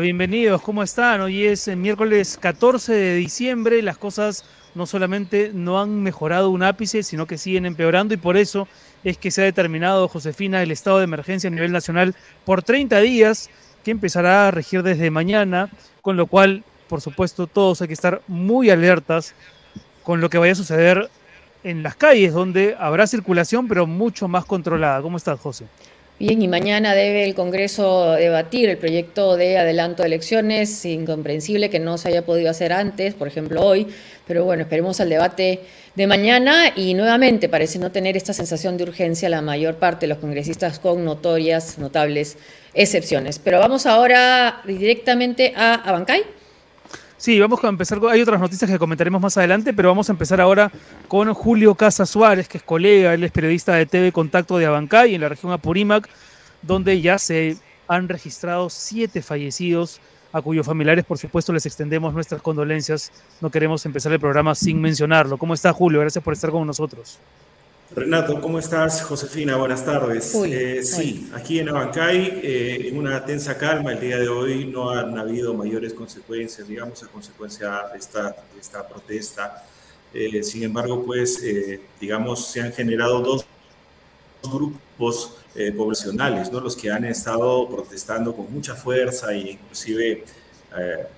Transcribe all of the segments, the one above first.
Bienvenidos, ¿cómo están? Hoy es el miércoles 14 de diciembre, las cosas no solamente no han mejorado un ápice, sino que siguen empeorando y por eso es que se ha determinado, Josefina, el estado de emergencia a nivel nacional por 30 días, que empezará a regir desde mañana, con lo cual, por supuesto, todos hay que estar muy alertas con lo que vaya a suceder en las calles, donde habrá circulación, pero mucho más controlada. ¿Cómo estás, José? Bien, y mañana debe el Congreso debatir el proyecto de adelanto de elecciones. Incomprensible que no se haya podido hacer antes, por ejemplo hoy, pero bueno, esperemos al debate de mañana y nuevamente parece no tener esta sensación de urgencia la mayor parte de los congresistas con notorias, notables excepciones. Pero vamos ahora directamente a Abancay. Sí, vamos a empezar. Hay otras noticias que comentaremos más adelante, pero vamos a empezar ahora con Julio Casa Suárez, que es colega, él es periodista de TV Contacto de Abancay en la región Apurímac, donde ya se han registrado siete fallecidos, a cuyos familiares, por supuesto, les extendemos nuestras condolencias. No queremos empezar el programa sin mencionarlo. ¿Cómo está Julio? Gracias por estar con nosotros. Renato, ¿cómo estás? Josefina, buenas tardes. Eh, sí, aquí en Abancay, eh, en una tensa calma, el día de hoy no han habido mayores consecuencias, digamos, a consecuencia de esta, de esta protesta. Eh, sin embargo, pues, digamos, se han generado dos grupos poblacionales, ¿no? Los que han estado protestando con mucha fuerza e inclusive,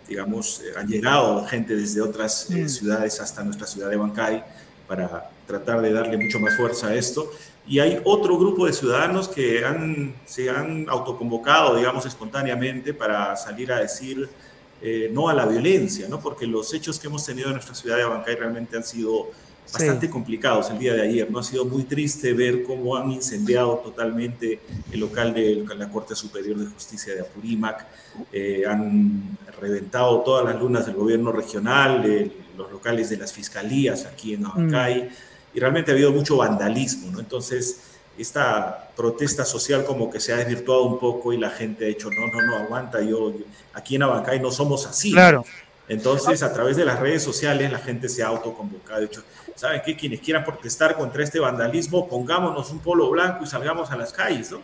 digamos, han llegado gente desde otras Mm. ciudades hasta nuestra ciudad de Abancay para tratar de darle mucho más fuerza a esto. Y hay otro grupo de ciudadanos que han, se han autoconvocado, digamos, espontáneamente para salir a decir eh, no a la violencia, ¿no? Porque los hechos que hemos tenido en nuestra ciudad de Abancay realmente han sido bastante Sí. complicados el día de ayer, ¿no? Ha sido muy triste ver cómo han incendiado totalmente el local de la Corte Superior de Justicia de Apurímac, eh, han reventado todas las lunas del gobierno regional, los locales de las fiscalías aquí en Abancay, y realmente ha habido mucho vandalismo, ¿no? Entonces, esta protesta social como que se ha desvirtuado un poco y la gente ha dicho, no, no, no, aguanta, yo, yo- aquí en Abancay no somos así. Claro. Entonces, a través de las redes sociales, la gente se ha autoconvocado. De hecho, ¿saben qué? Quienes quieran protestar contra este vandalismo, pongámonos un polo blanco y salgamos a las calles, ¿no?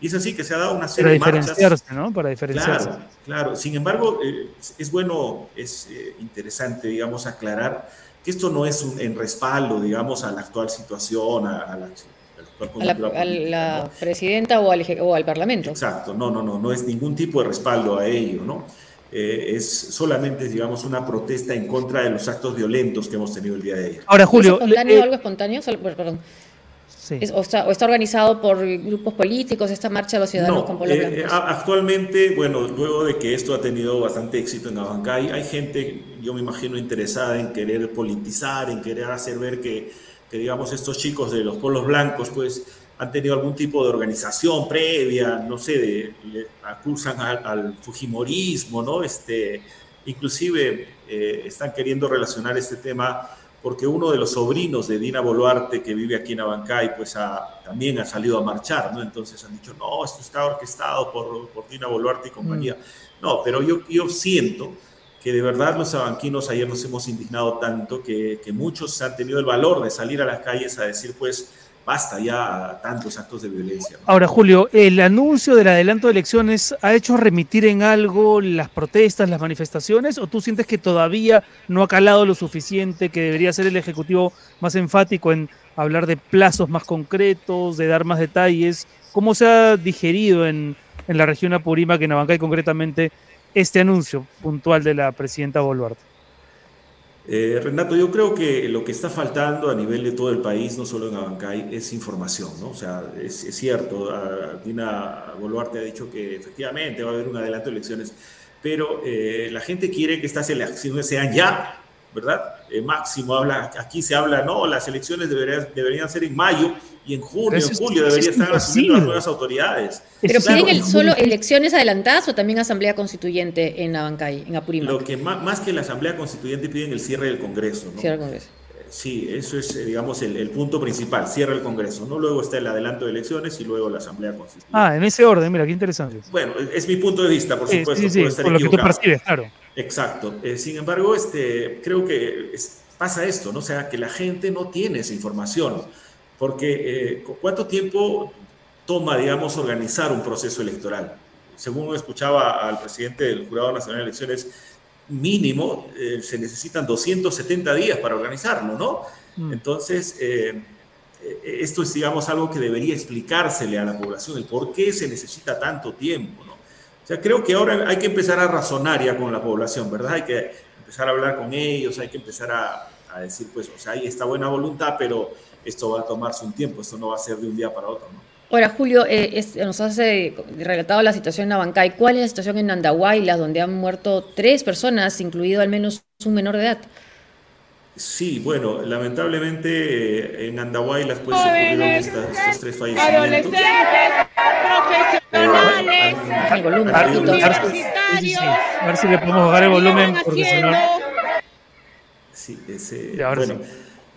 Y es así que se ha dado una Para serie de marchas. diferenciarse, ¿no? Para diferenciarse. Claro, claro. Sin embargo, eh, es- es bueno, es eh, interesante, digamos, aclarar que esto no es un, en respaldo, digamos, a la actual situación, a, a la, a la actual A la, presidenta o al, eje- o al Parlamento. Exacto, no, no, no, no es ningún tipo de respaldo a ello, ¿no? Eh, es solamente, digamos, una protesta en contra de los actos violentos que hemos tenido el día de ayer. Ahora, ¿Es Julio. espontáneo eh, algo espontáneo? Perdón. Sí. Es- o, está, o está organizado por grupos políticos esta marcha de los ciudadanos No, con polos eh, a- actualmente, bueno, luego de que esto ha tenido bastante éxito en Abancay, hay gente, yo me imagino, interesada en querer politizar, en querer hacer ver que, que, digamos, estos chicos de los polos blancos, pues, han tenido algún tipo de organización previa, no sé, de, le acusan al, al fujimorismo, ¿no? Este, inclusive eh, están queriendo relacionar este tema porque uno de los sobrinos de Dina Boluarte, que vive aquí en Abancay, pues ha- también ha salido a marchar, ¿no? Entonces han dicho, no, esto está orquestado por, por Dina Boluarte y compañía. No, pero yo, yo siento que de verdad los abanquinos ayer nos hemos indignado tanto que, que muchos han tenido el valor de salir a las calles a decir, pues, basta ya tantos actos de violencia. Ahora, Julio, ¿el anuncio del adelanto de elecciones ha hecho remitir en algo las protestas, las manifestaciones, o tú sientes que todavía no ha calado lo suficiente, que debería ser el Ejecutivo más enfático en hablar de plazos más concretos, de dar más detalles? ¿Cómo se ha digerido en, en la región Apurímac, en Abancay concretamente, este anuncio puntual de la presidenta Boluarte? Eh, Renato, yo creo que lo que está faltando a nivel de todo el país, no solo en Abancay, es información, ¿no? O sea, es, es cierto, ah, Dina Boluarte ha dicho que efectivamente va a haber un adelanto de elecciones, pero eh, la gente quiere que estas elecciones sean ya, ¿verdad? Eh, máximo habla, aquí se habla, no, las elecciones deberían, deberían ser en mayo, y en junio, en julio debería estar asumiendo las nuevas autoridades. ¿Pero piden solo elecciones adelantadas o también asamblea constituyente en Abancay, en Apurímac? Lo que más, que la asamblea constituyente piden el cierre del Congreso. ¿no? Cierre del Congreso. Sí, eso es, eh, digamos, el, punto principal, cierra el Congreso, ¿no? Luego está el adelanto de elecciones y luego la Asamblea Constituyente. Ah, en ese orden, mira, qué interesante. Bueno, es mi punto de vista, por supuesto, sí, sí, estar por lo que tú percibes, claro. Exacto. Eh, sin embargo, este, creo que pasa esto, ¿no? O sea, que la gente no tiene esa información, porque eh, ¿cuánto tiempo toma, digamos, organizar un proceso electoral? Según escuchaba al presidente del Jurado Nacional de Elecciones, mínimo eh, se necesitan 270 días para organizarlo, ¿no? Mm. Entonces, eh, eh, esto es, digamos, algo que debería explicársele a la población, el por qué se necesita tanto tiempo, ¿no? O sea, creo que ahora hay que empezar a razonar ya con la población, ¿verdad? Hay que empezar a hablar con ellos, hay que empezar a, a decir, pues, o sea, hay esta buena voluntad, pero esto va a tomarse un tiempo, esto no va a ser de un día para otro, ¿no? Ahora, Julio, eh, nos has relatado la situación en Abancay. ¿Cuál es la situación en Andahuaylas, donde han muerto tres personas, incluido al menos un menor de edad? Sí, bueno, lamentablemente eh, en Andahuaylas pues ocurrieron estos tres fallecimientos. Adolescentes, profesionales, el volumen, a, ver si le podemos bajar el volumen porque si no... Sí, ese, bueno,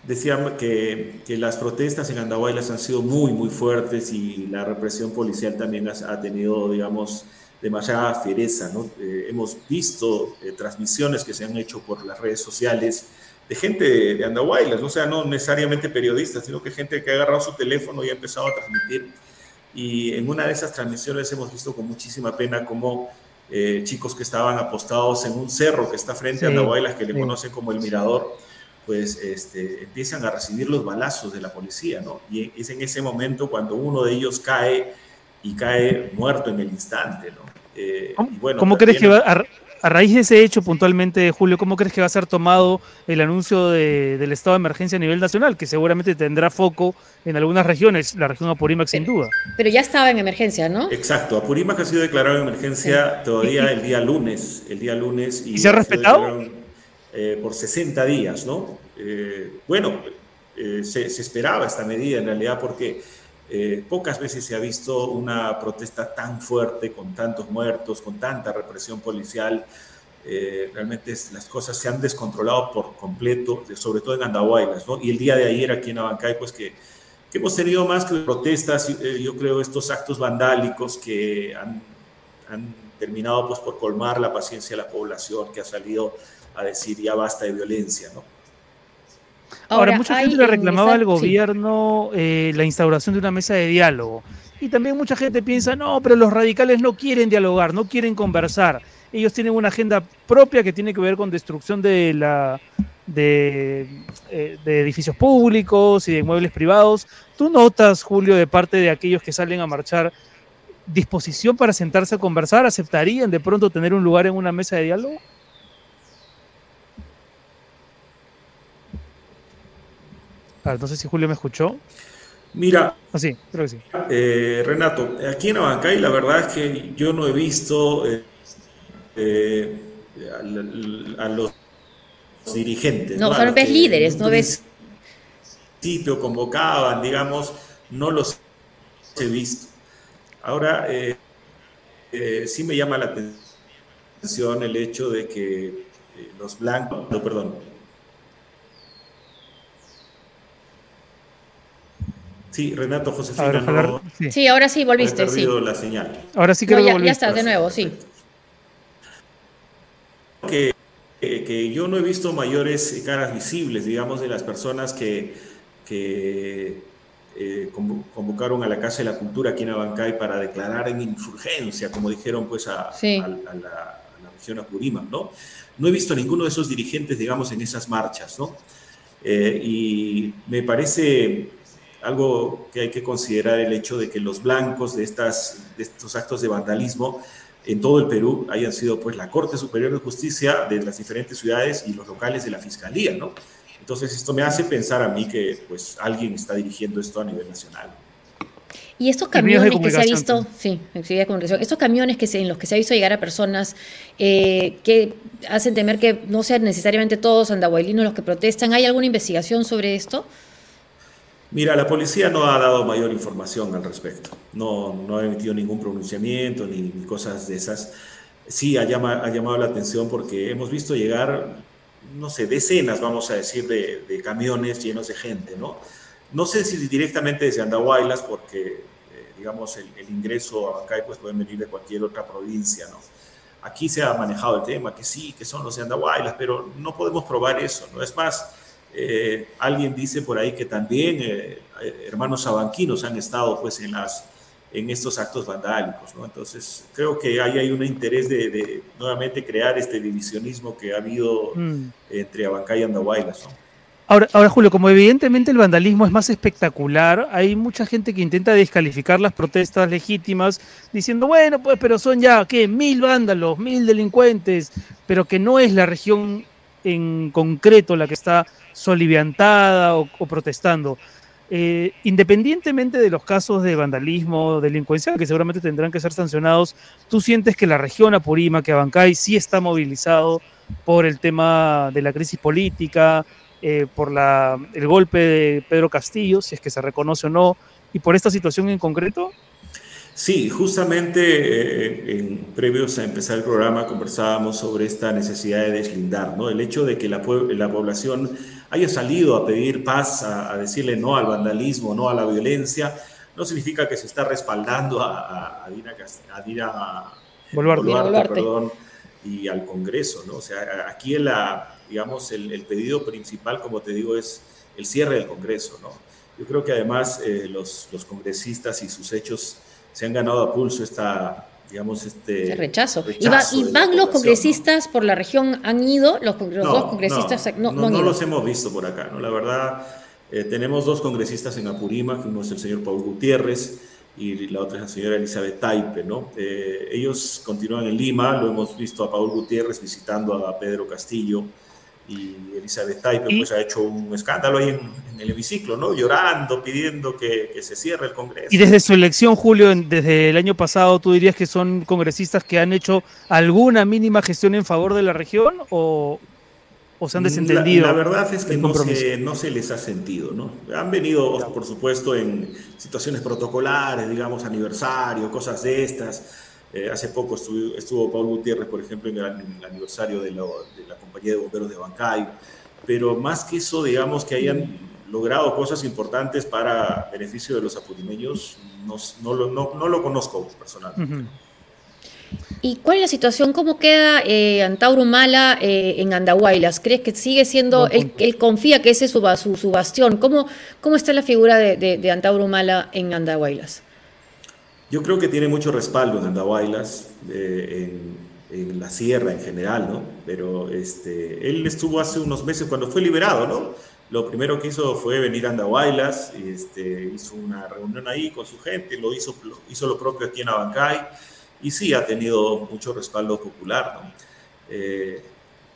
Decían que, que, las protestas en Andahuaylas han sido muy, muy fuertes y la represión policial también ha, tenido, digamos, demasiada fiereza. ¿no? Eh, hemos visto eh, transmisiones que se han hecho por las redes sociales de gente de, Andahuaylas, o sea, no necesariamente periodistas, sino que gente que ha agarrado su teléfono y ha empezado a transmitir. Y en una de esas transmisiones hemos visto con muchísima pena cómo eh, chicos que estaban apostados en un cerro que está frente a Andahuaylas, que le conocen como el Mirador, pues este, empiezan a recibir los balazos de la policía, ¿no? Y es en ese momento cuando uno de ellos cae y cae muerto en el instante, ¿no? Eh, ¿Cómo, crees que va, a, raíz de ese hecho puntualmente, Julio, cómo crees que va a ser tomado el anuncio del estado de emergencia a nivel nacional, que seguramente tendrá foco en algunas regiones, la región Apurímac sin duda? Pero ya estaba en emergencia, ¿no? Exacto, Apurímac ha sido declarado en emergencia todavía el día lunes, el día lunes. ¿Y, se ha respetado? Eh, por 60 días, ¿no? Eh, bueno, eh, se, esperaba esta medida en realidad porque pocas veces se ha visto una protesta tan fuerte, con tantos muertos, con tanta represión policial. realmente las cosas se han descontrolado por completo, sobre todo en Andahuaylas, ¿no? Y el día de ayer aquí en Abancay, pues que, que hemos tenido más que protestas, yo creo, estos actos vandálicos que han, han terminado pues por colmar la paciencia de la población que ha salido a decir ya basta de violencia, ¿no? Ahora, mucha gente le reclamaba al gobierno eh, la instauración de una mesa de diálogo. Y también mucha gente piensa, no, pero los radicales no quieren dialogar, no quieren conversar. Ellos tienen una agenda propia que tiene que ver con destrucción de, la, de, eh, de edificios públicos y de inmuebles privados. ¿Tú notas, Julio, de parte de aquellos que salen a marchar, disposición para sentarse a conversar? ¿Aceptarían de pronto tener un lugar en una mesa de diálogo? No sé si Julio me escuchó. Mira, ah, sí, creo que sí. Eh, Renato, aquí en Abancay la verdad es que yo no he visto eh, eh, a, los dirigentes. No, no ves líderes, no ves... Sitio convocaban, digamos, no los he visto. Ahora, sí me llama la atención el hecho de que los blancos, no, perdón, Sí, Renato Josefina. sí. ahora sí volviste. He perdido la señal. Ahora sí que ya, ya estás de nuevo, sí. Que, que, yo no he visto mayores caras visibles, digamos, de las personas que, que eh, convocaron a la Casa de la Cultura aquí en Abancay para declarar en insurgencia, como dijeron pues a, la, región Apurímac, ¿no? No he visto a ninguno de esos dirigentes, digamos, en esas marchas, ¿no? Eh, y me parece algo que hay que considerar el hecho de que los blancos de, estas, de estos actos de vandalismo en todo el Perú hayan sido pues la Corte Superior de Justicia de las diferentes ciudades y los locales de la Fiscalía, ¿no? Entonces esto me hace pensar a mí que pues alguien está dirigiendo esto a nivel nacional. Y estos camiones que se ha visto, sí, estos camiones que se, en los que se ha visto llegar a personas eh, que hacen temer que no sean necesariamente todos andahuaylinos los que protestan, ¿hay alguna investigación sobre esto? Mira, la policía no ha dado mayor información al respecto. No, no ha emitido ningún pronunciamiento ni, cosas de esas. Sí ha, ha llamado la atención porque hemos visto llegar, no sé, decenas, vamos a decir, de, de camiones llenos de gente, ¿no? No sé si directamente desde Andahuaylas, porque, eh, digamos, el, ingreso a Bancay pues pueden venir de cualquier otra provincia, ¿no? Aquí se ha manejado el tema, que sí, que son los de Andahuaylas, pero no podemos probar eso, ¿no? Es más, eh, alguien dice por ahí que también eh, hermanos sabanquinos han estado pues en, las, en estos actos vandálicos, ¿no? Entonces creo que ahí hay un interés de, nuevamente crear este divisionismo que ha habido mm. entre Abancay y Andahuaylas, ¿no? Ahora, ahora, Julio, como evidentemente el vandalismo es más espectacular, hay mucha gente que intenta descalificar las protestas legítimas diciendo, bueno, pues, pero son ya, ¿qué? Mil vándalos, mil delincuentes, pero que no es la región en concreto la que está soliviantada o, protestando. Eh, independientemente de los casos de vandalismo delincuencia, que seguramente tendrán que ser sancionados, ¿tú sientes que la región Apurímac, que Abancay, sí está movilizado por el tema de la crisis política, eh, por la, el golpe de Pedro Castillo, si es que se reconoce o no, y por esta situación en concreto? Sí, justamente eh, en, previos a empezar el programa conversábamos sobre esta necesidad de deslindar, ¿no? El hecho de que la, la población haya salido a pedir paz, a, decirle no al vandalismo, no a la violencia, no significa que se está respaldando a, a, Dina, a Dina Boluarte, perdón, y al Congreso, ¿no? O sea, aquí la, digamos, el, pedido principal, como te digo, es el cierre del Congreso, ¿no? Yo creo que además eh, los, los congresistas y sus hechos se han ganado a pulso esta, digamos, este rechazo. ¿Y, van los congresistas por la región? ¿Han ido los, dos congresistas? No, no, no, los hemos visto por acá, ¿no? La verdad, eh, tenemos dos congresistas en Apurímac, uno es el señor Paul Gutiérrez y la otra es la señora Elizabeth Taipe, ¿no? Eh, ellos continúan en Lima, lo hemos visto a Paul Gutiérrez visitando a Pedro Castillo, y Elizabeth Taipe pues ha hecho un escándalo ahí en, el hemiciclo, ¿no? Llorando, pidiendo que, que, se cierre el Congreso. Y desde su elección, Julio, desde el año pasado, ¿tú dirías que son congresistas que han hecho alguna mínima gestión en favor de la región o, o se han desentendido? La, verdad es que no se, no se, les ha sentido, ¿no? Han venido, por supuesto, en situaciones protocolares, digamos, aniversario, cosas de estas eh, hace poco estuvo, estuvo Paul Gutiérrez, por ejemplo, en el, aniversario de, la compañía de bomberos de Bancay, pero más que eso, digamos que hayan logrado cosas importantes para beneficio de los apurimeños, no, no, no, lo conozco personalmente. ¿Y cuál es la situación? ¿Cómo queda eh, Antauro Mala eh, en Andahuaylas? ¿Crees que sigue siendo, él, él, confía que ese es su, su, bastión? ¿Cómo, ¿Cómo está la figura de, de, de Antauro Mala en Andahuaylas? Yo creo que tiene mucho respaldo en Andahuaylas, eh, en, la sierra en general, ¿no? Pero este, él estuvo hace unos meses cuando fue liberado, ¿no? Lo primero que hizo fue venir a Andahuaylas, este, hizo una reunión ahí con su gente, lo hizo, lo, hizo lo propio aquí en Abancay, y sí ha tenido mucho respaldo popular, ¿no? Eh,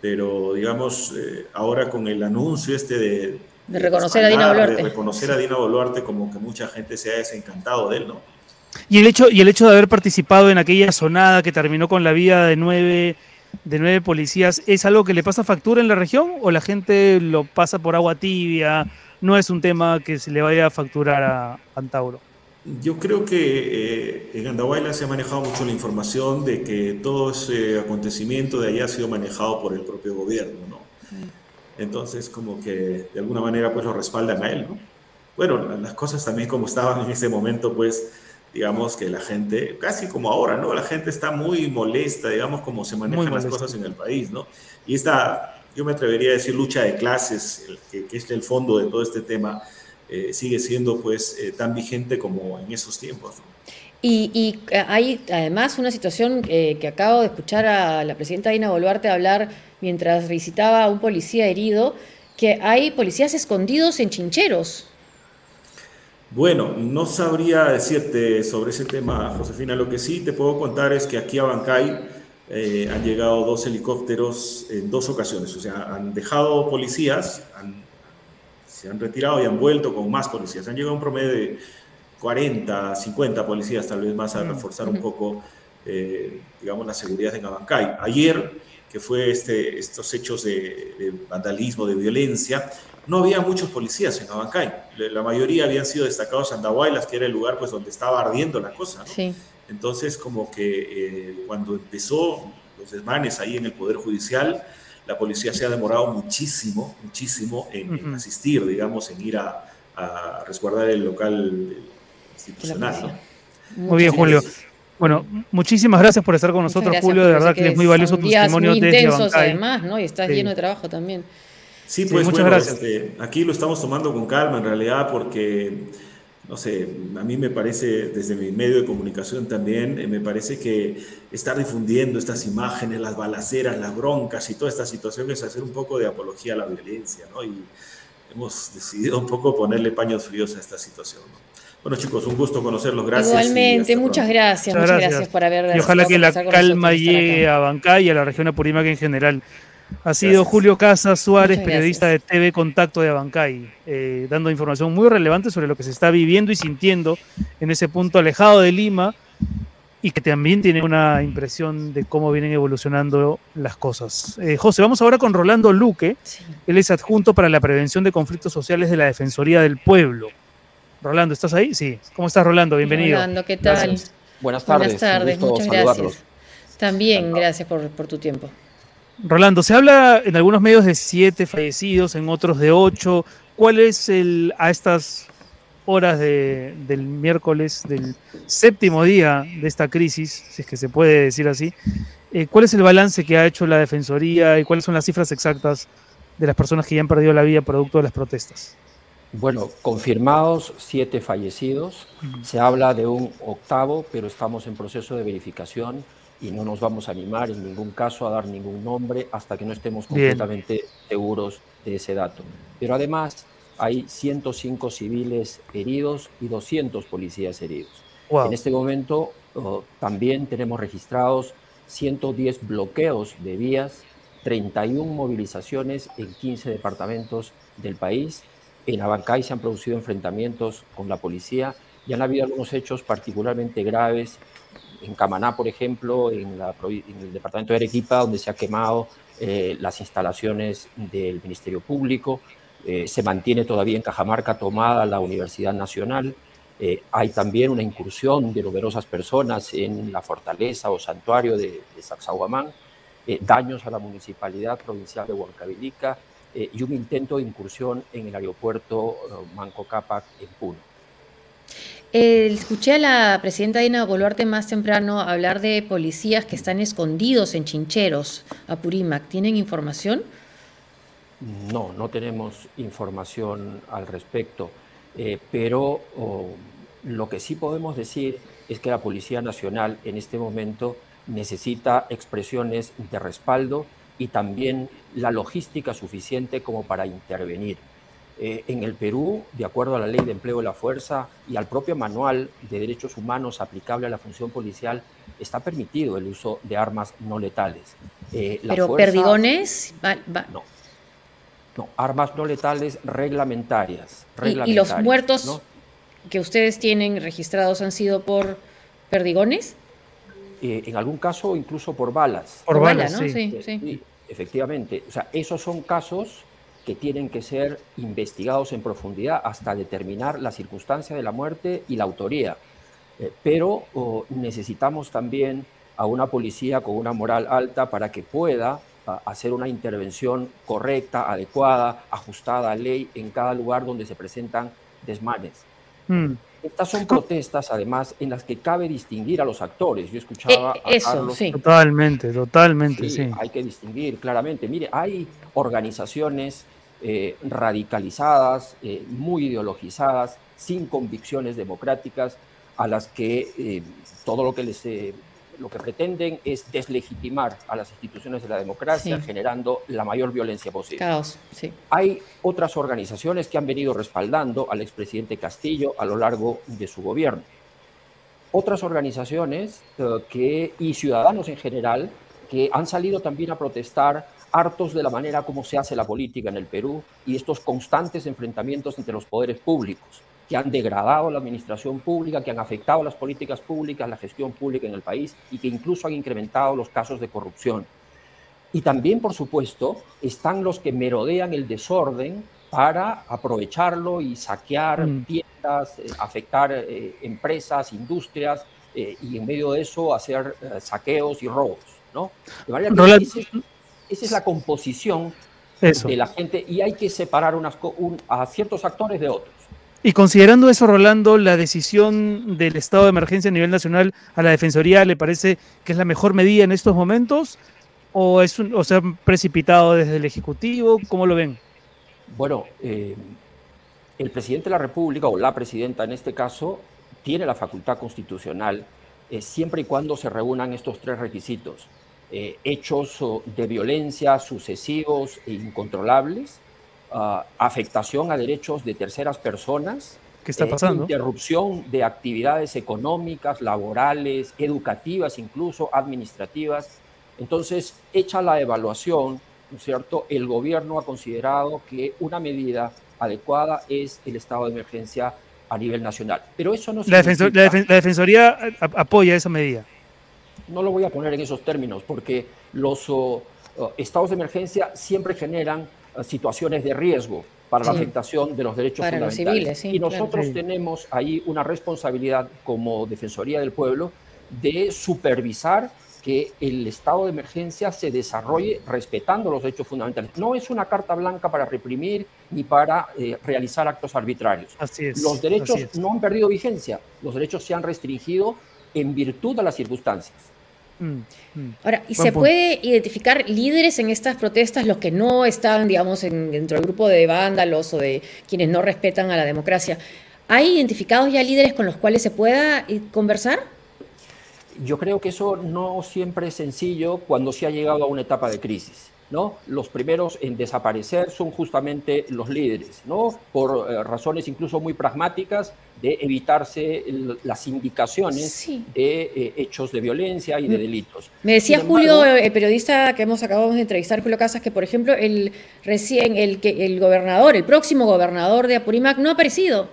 pero digamos, eh, ahora con el anuncio este de, de reconocer a Dina Boluarte. De reconocer a Dina Boluarte como que mucha gente se ha desencantado de él, ¿no? Y el hecho, y el hecho de haber participado en aquella sonada que terminó con la vida de nueve, de nueve policías, ¿es algo que le pasa factura en la región o la gente lo pasa por agua tibia? No es un tema que se le vaya a facturar a Antauro. Yo creo que eh, en Andahuayla se ha manejado mucho la información de que todo ese acontecimiento de allá ha sido manejado por el propio gobierno, ¿no? Entonces, como que de alguna manera pues lo respaldan a él, ¿no? Bueno, las cosas también como estaban en ese momento, pues digamos que la gente, casi como ahora, ¿no? La gente está muy molesta, digamos, como se manejan las cosas en el país, ¿no? Y esta, yo me atrevería a decir, lucha de clases, que, es el fondo de todo este tema, eh, sigue siendo pues eh, tan vigente como en esos tiempos. Y, eh, hay además una situación que acabo de escuchar a la presidenta Dina Boluarte hablar mientras visitaba a un policía herido, que hay policías escondidos en chincheros. Bueno, no sabría decirte sobre ese tema, Josefina. Lo que sí te puedo contar es que aquí a Bancay eh, han llegado dos helicópteros en dos ocasiones. O sea, han dejado policías, se han retirado y han vuelto con más policías. Han llegado a un promedio de 40, 50 policías, tal vez más, a reforzar un poco, eh, digamos, la seguridad en Abancay. Ayer que fue este, estos hechos de, vandalismo, de violencia, no había muchos policías en Abancay. La mayoría habían sido destacados en Andahuaylas, que era el lugar pues, donde estaba ardiendo la cosa. Entonces, como que eh, cuando empezó los desmanes ahí en el Poder Judicial, la policía se ha demorado muchísimo, muchísimo en, asistir, digamos, en ir a, resguardar el local institucional. Muy bien, Julio. Bueno, muchísimas gracias por estar con nosotros, Julio. De verdad que, es muy valioso tu testimonio muy intensos, además, ¿no? Y estás lleno de trabajo también. Sí, pues muchas gracias. Este, aquí lo estamos tomando con calma, en realidad, porque no sé, a mí me parece, desde mi medio de comunicación también, eh, me parece que estar difundiendo estas imágenes, las balaceras, las broncas y toda esta situación es hacer un poco de apología a la violencia, ¿no? Y hemos decidido un poco ponerle paños fríos a esta situación, Bueno, chicos, un gusto conocerlos. Gracias. Igualmente, muchas gracias, muchas gracias. por haber Y ojalá que la calma llegue a Bancay y a la región Apurímac en general. Ha sido Julio Casas Suárez, periodista de TV Contacto de Abancay, eh, dando información muy relevante sobre lo que se está viviendo y sintiendo en ese punto alejado de Lima y que también tiene una impresión de cómo vienen evolucionando las cosas. Eh, José, vamos ahora con Rolando Luque. Él es adjunto para la prevención de conflictos sociales de la Defensoría del Pueblo. Rolando, ¿estás ahí? Sí. ¿Cómo estás, Rolando? Bienvenido. Rolando, ¿qué tal? Buenas tardes. Buenas tardes, muchas gracias. También, gracias por, por tu tiempo. Rolando, se habla en algunos medios de siete fallecidos, en otros de ocho. ¿Cuál es el, a estas horas del miércoles, del séptimo día de esta crisis, si es que se puede decir así, eh, cuál es el balance que ha hecho la Defensoría y cuáles son las cifras exactas de las personas que ya han perdido la vida producto de las protestas? Bueno, confirmados siete fallecidos. Se habla de un octavo, pero estamos en proceso de verificación y no nos vamos a animar en ningún caso a dar ningún nombre hasta que no estemos completamente seguros de ese dato. Pero además hay 105 civiles heridos y 200 policías heridos. En este momento oh, también tenemos registrados 110 bloqueos de vías, 31 movilizaciones en 15 departamentos del país. En Abancay se han producido enfrentamientos con la policía y han habido algunos hechos particularmente graves en Camaná, por ejemplo, en, el departamento de Arequipa, donde se ha quemado eh, las instalaciones del Ministerio Público. Eh, se mantiene todavía en Cajamarca tomada la Universidad Nacional. Eh, hay también una incursión de numerosas personas en la fortaleza o santuario de, de Sacsayhuamán, daños a la municipalidad provincial de Huancavelica y un intento de incursión en el aeropuerto Manco Cápac en Puno escuché a la presidenta Dina Boluarte más temprano hablar de policías que están escondidos en chincheros, Apurímac. ¿Tienen información? No, no tenemos información al respecto, eh, pero lo que sí podemos decir es que la Policía Nacional en este momento necesita expresiones de respaldo y también la logística suficiente como para intervenir. Eh, en el Perú, de acuerdo a la Ley de Empleo de la Fuerza y al propio Manual de Derechos Humanos aplicable a la función policial, está permitido el uso de armas no letales. Eh, ¿Pero perdigones? No. No, armas no letales reglamentarias. ¿Y, los muertos que ustedes tienen registrados han sido por perdigones? Eh, en algún caso, incluso por balas. Por, balas, ¿no? sí, sí. Efectivamente. O sea, esos son casos que tienen que ser investigados en profundidad hasta determinar la circunstancia de la muerte y la autoría. Eh, pero necesitamos también a una policía con una moral alta para que pueda hacer una intervención correcta, adecuada, ajustada a ley en cada lugar donde se presentan desmanes. Mm. Estas son protestas, además, en las que cabe distinguir a los actores. Yo escuchaba eh, a Carlos. Sí. Totalmente, totalmente, sí, Hay que distinguir claramente. Mire, hay organizaciones eh, radicalizadas, eh, muy ideologizadas, sin convicciones democráticas, a las que todo lo que les lo que pretenden es deslegitimar a las instituciones de la democracia, generando la mayor violencia posible. Caos, sí. Hay otras organizaciones que han venido respaldando al expresidente Castillo a lo largo de su gobierno. Otras organizaciones eh, que, y ciudadanos en general que han salido también a protestar hartos de la manera como se hace la política en el Perú y estos constantes enfrentamientos entre los poderes públicos que han degradado la administración pública, que han afectado las políticas públicas, la gestión pública en el país y que incluso han incrementado los casos de corrupción. Y también, por supuesto, están los que merodean el desorden para aprovecharlo y saquear mm. tiendas, eh, afectar eh, empresas, industrias, eh, y en medio de eso hacer saqueos y robos. ¿no? De manera que esa, es la composición de la gente y hay que separar unas, a ciertos actores de otros. Y considerando eso, Rolando, la decisión del estado de emergencia a nivel nacional a la Defensoría, ¿le parece que es la mejor medida en estos momentos? ¿O, es un, o se han precipitado desde el Ejecutivo? ¿Cómo lo ven? Bueno, eh, el presidente de la República, o la presidenta en este caso, tiene la facultad constitucional eh, siempre y cuando se reúnan estos tres requisitos. Eh, hechos de violencia sucesivos e incontrolables, ah, afectación a derechos de terceras personas, ¿Qué está pasando? interrupción de actividades económicas, laborales, educativas, incluso administrativas. Entonces, hecha la evaluación, ¿no es cierto? El gobierno ha considerado que una medida adecuada es el estado de emergencia a nivel nacional. Pero eso no la, la, Defensoría apoya esa medida. No lo voy a poner en esos términos, porque los estados de emergencia siempre generan situaciones de riesgo para la afectación de los derechos fundamentales. y nosotros tenemos ahí una responsabilidad como Defensoría del Pueblo de supervisar que el estado de emergencia se desarrolle respetando los derechos fundamentales. No es una carta blanca para reprimir ni para eh, realizar actos arbitrarios. Así es, los derechos no han perdido vigencia, los derechos se han restringido en virtud de las circunstancias. Mm, mm. Ahora, ¿y se puede identificar líderes en estas protestas, los que no están, digamos, dentro del grupo de vándalos o de quienes no respetan a la democracia? ¿Hay identificados ya líderes con los cuales se pueda eh, conversar? yo creo que eso no siempre es sencillo cuando se ha llegado a una etapa de crisis. ¿No? Los primeros en desaparecer son justamente los líderes, ¿no? por eh, razones incluso muy pragmáticas de evitarse las indicaciones de eh, hechos de violencia y de delitos. Me decía Julio, el periodista que hemos acabado de entrevistar, Julio Casas, que por ejemplo el recién el que el gobernador, el próximo gobernador de Apurímac no ha aparecido.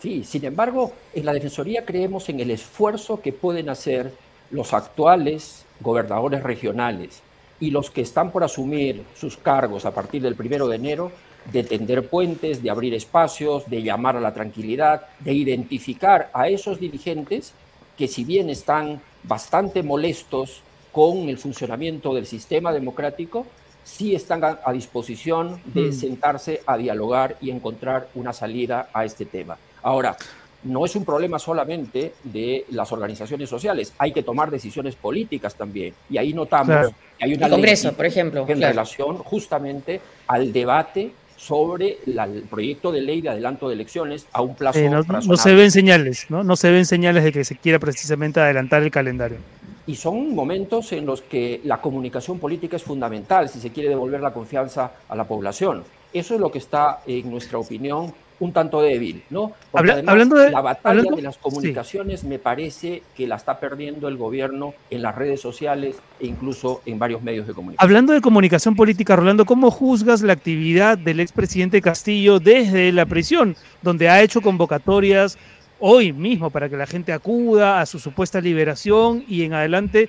Sí, sin embargo, en la Defensoría creemos en el esfuerzo que pueden hacer los actuales gobernadores regionales y los que están por asumir sus cargos a partir del primero de enero, de tender puentes, de abrir espacios, de llamar a la tranquilidad, de identificar a esos dirigentes que si bien están bastante molestos con el funcionamiento del sistema democrático, sí están a, disposición de mm. sentarse a dialogar y encontrar una salida a este tema. Ahora, no es un problema solamente de las organizaciones sociales, hay que tomar decisiones políticas también. Y ahí notamos que hay una el Congreso, por ejemplo, en relación justamente al debate sobre el proyecto de ley de adelanto de elecciones a un plazo no, no, se ven señales, ¿no? No se ven señales de que se quiera precisamente adelantar el calendario. Y son momentos en los que la comunicación política es fundamental si se quiere devolver la confianza a la población. Eso es lo que está, en nuestra opinión, un tanto débil, ¿no? Porque hablando de la batalla de las comunicaciones me parece que la está perdiendo el gobierno en las redes sociales e incluso en varios medios de comunicación. Hablando de comunicación política, Rolando, ¿cómo juzgas la actividad del expresidente Castillo desde la prisión, donde ha hecho convocatorias hoy mismo para que la gente acuda a su supuesta liberación y en adelante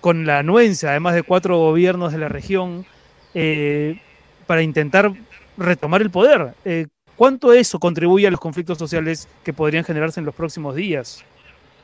con la anuencia, además de cuatro gobiernos de la región, eh, para intentar retomar el poder. Eh, ¿Cuánto eso contribuye a los conflictos sociales que podrían generarse en los próximos días?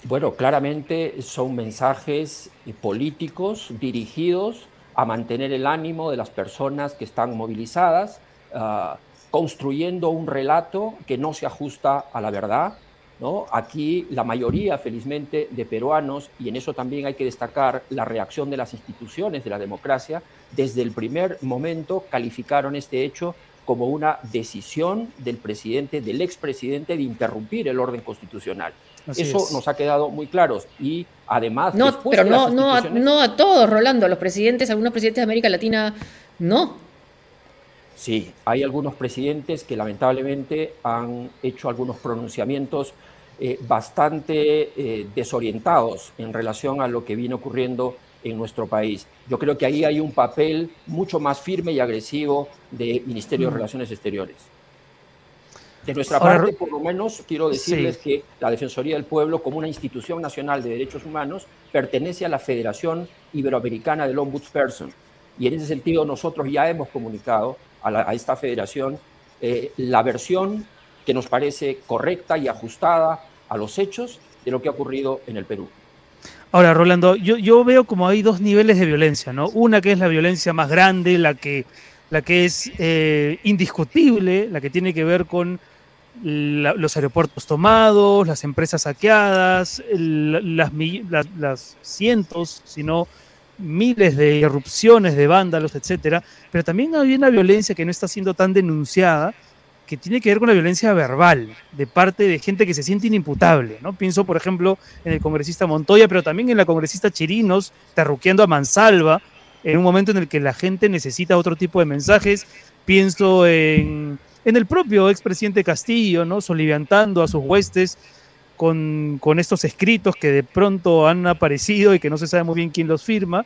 Bueno, claramente son mensajes políticos dirigidos a mantener el ánimo de las personas que están movilizadas, ah, construyendo un relato que no se ajusta a la verdad. ¿no? Aquí la mayoría, felizmente, de peruanos, y en eso también hay que destacar la reacción de las instituciones de la democracia, desde el primer momento calificaron este hecho como una decisión del presidente, del expresidente, de interrumpir el orden constitucional. Eso nos ha quedado muy claro. Y además. No, pero no, no, a, no a todos, Rolando. Los presidentes, algunos presidentes de América Latina, no. Sí, hay algunos presidentes que lamentablemente han hecho algunos pronunciamientos eh, bastante eh, desorientados en relación a lo que viene ocurriendo en nuestro país. Yo creo que ahí hay un papel mucho más firme y agresivo del Ministerio de mm. Relaciones Exteriores. De nuestra parte, por lo menos, quiero decirles que la Defensoría del Pueblo, como una institución nacional de derechos humanos, pertenece a la Federación Iberoamericana del Ombudsperson. Y en ese sentido, nosotros ya hemos comunicado a, esta federación eh, la versión que nos parece correcta y ajustada a los hechos de lo que ha ocurrido en el Perú. Ahora, Rolando, yo, yo veo como hay dos niveles de violencia, ¿no? Una que es la violencia más grande, la que, la que es eh, indiscutible, la que tiene que ver con los aeropuertos tomados, las empresas saqueadas, las, las, cientos, si no miles de irrupciones de vándalos, etcétera, pero también hay una violencia que no está siendo tan denunciada, que tiene que ver con la violencia verbal de parte de gente que se siente inimputable, ¿no? Pienso, por ejemplo, en el congresista Montoya, pero también en la congresista Chirinos, terruqueando a Mansalva, en un momento en el que la gente necesita otro tipo de mensajes. Pienso en, en el propio expresidente Castillo, ¿no? Soliviantando a sus huestes con, con, estos escritos que de pronto han aparecido y que no se sabe muy bien quién los firma.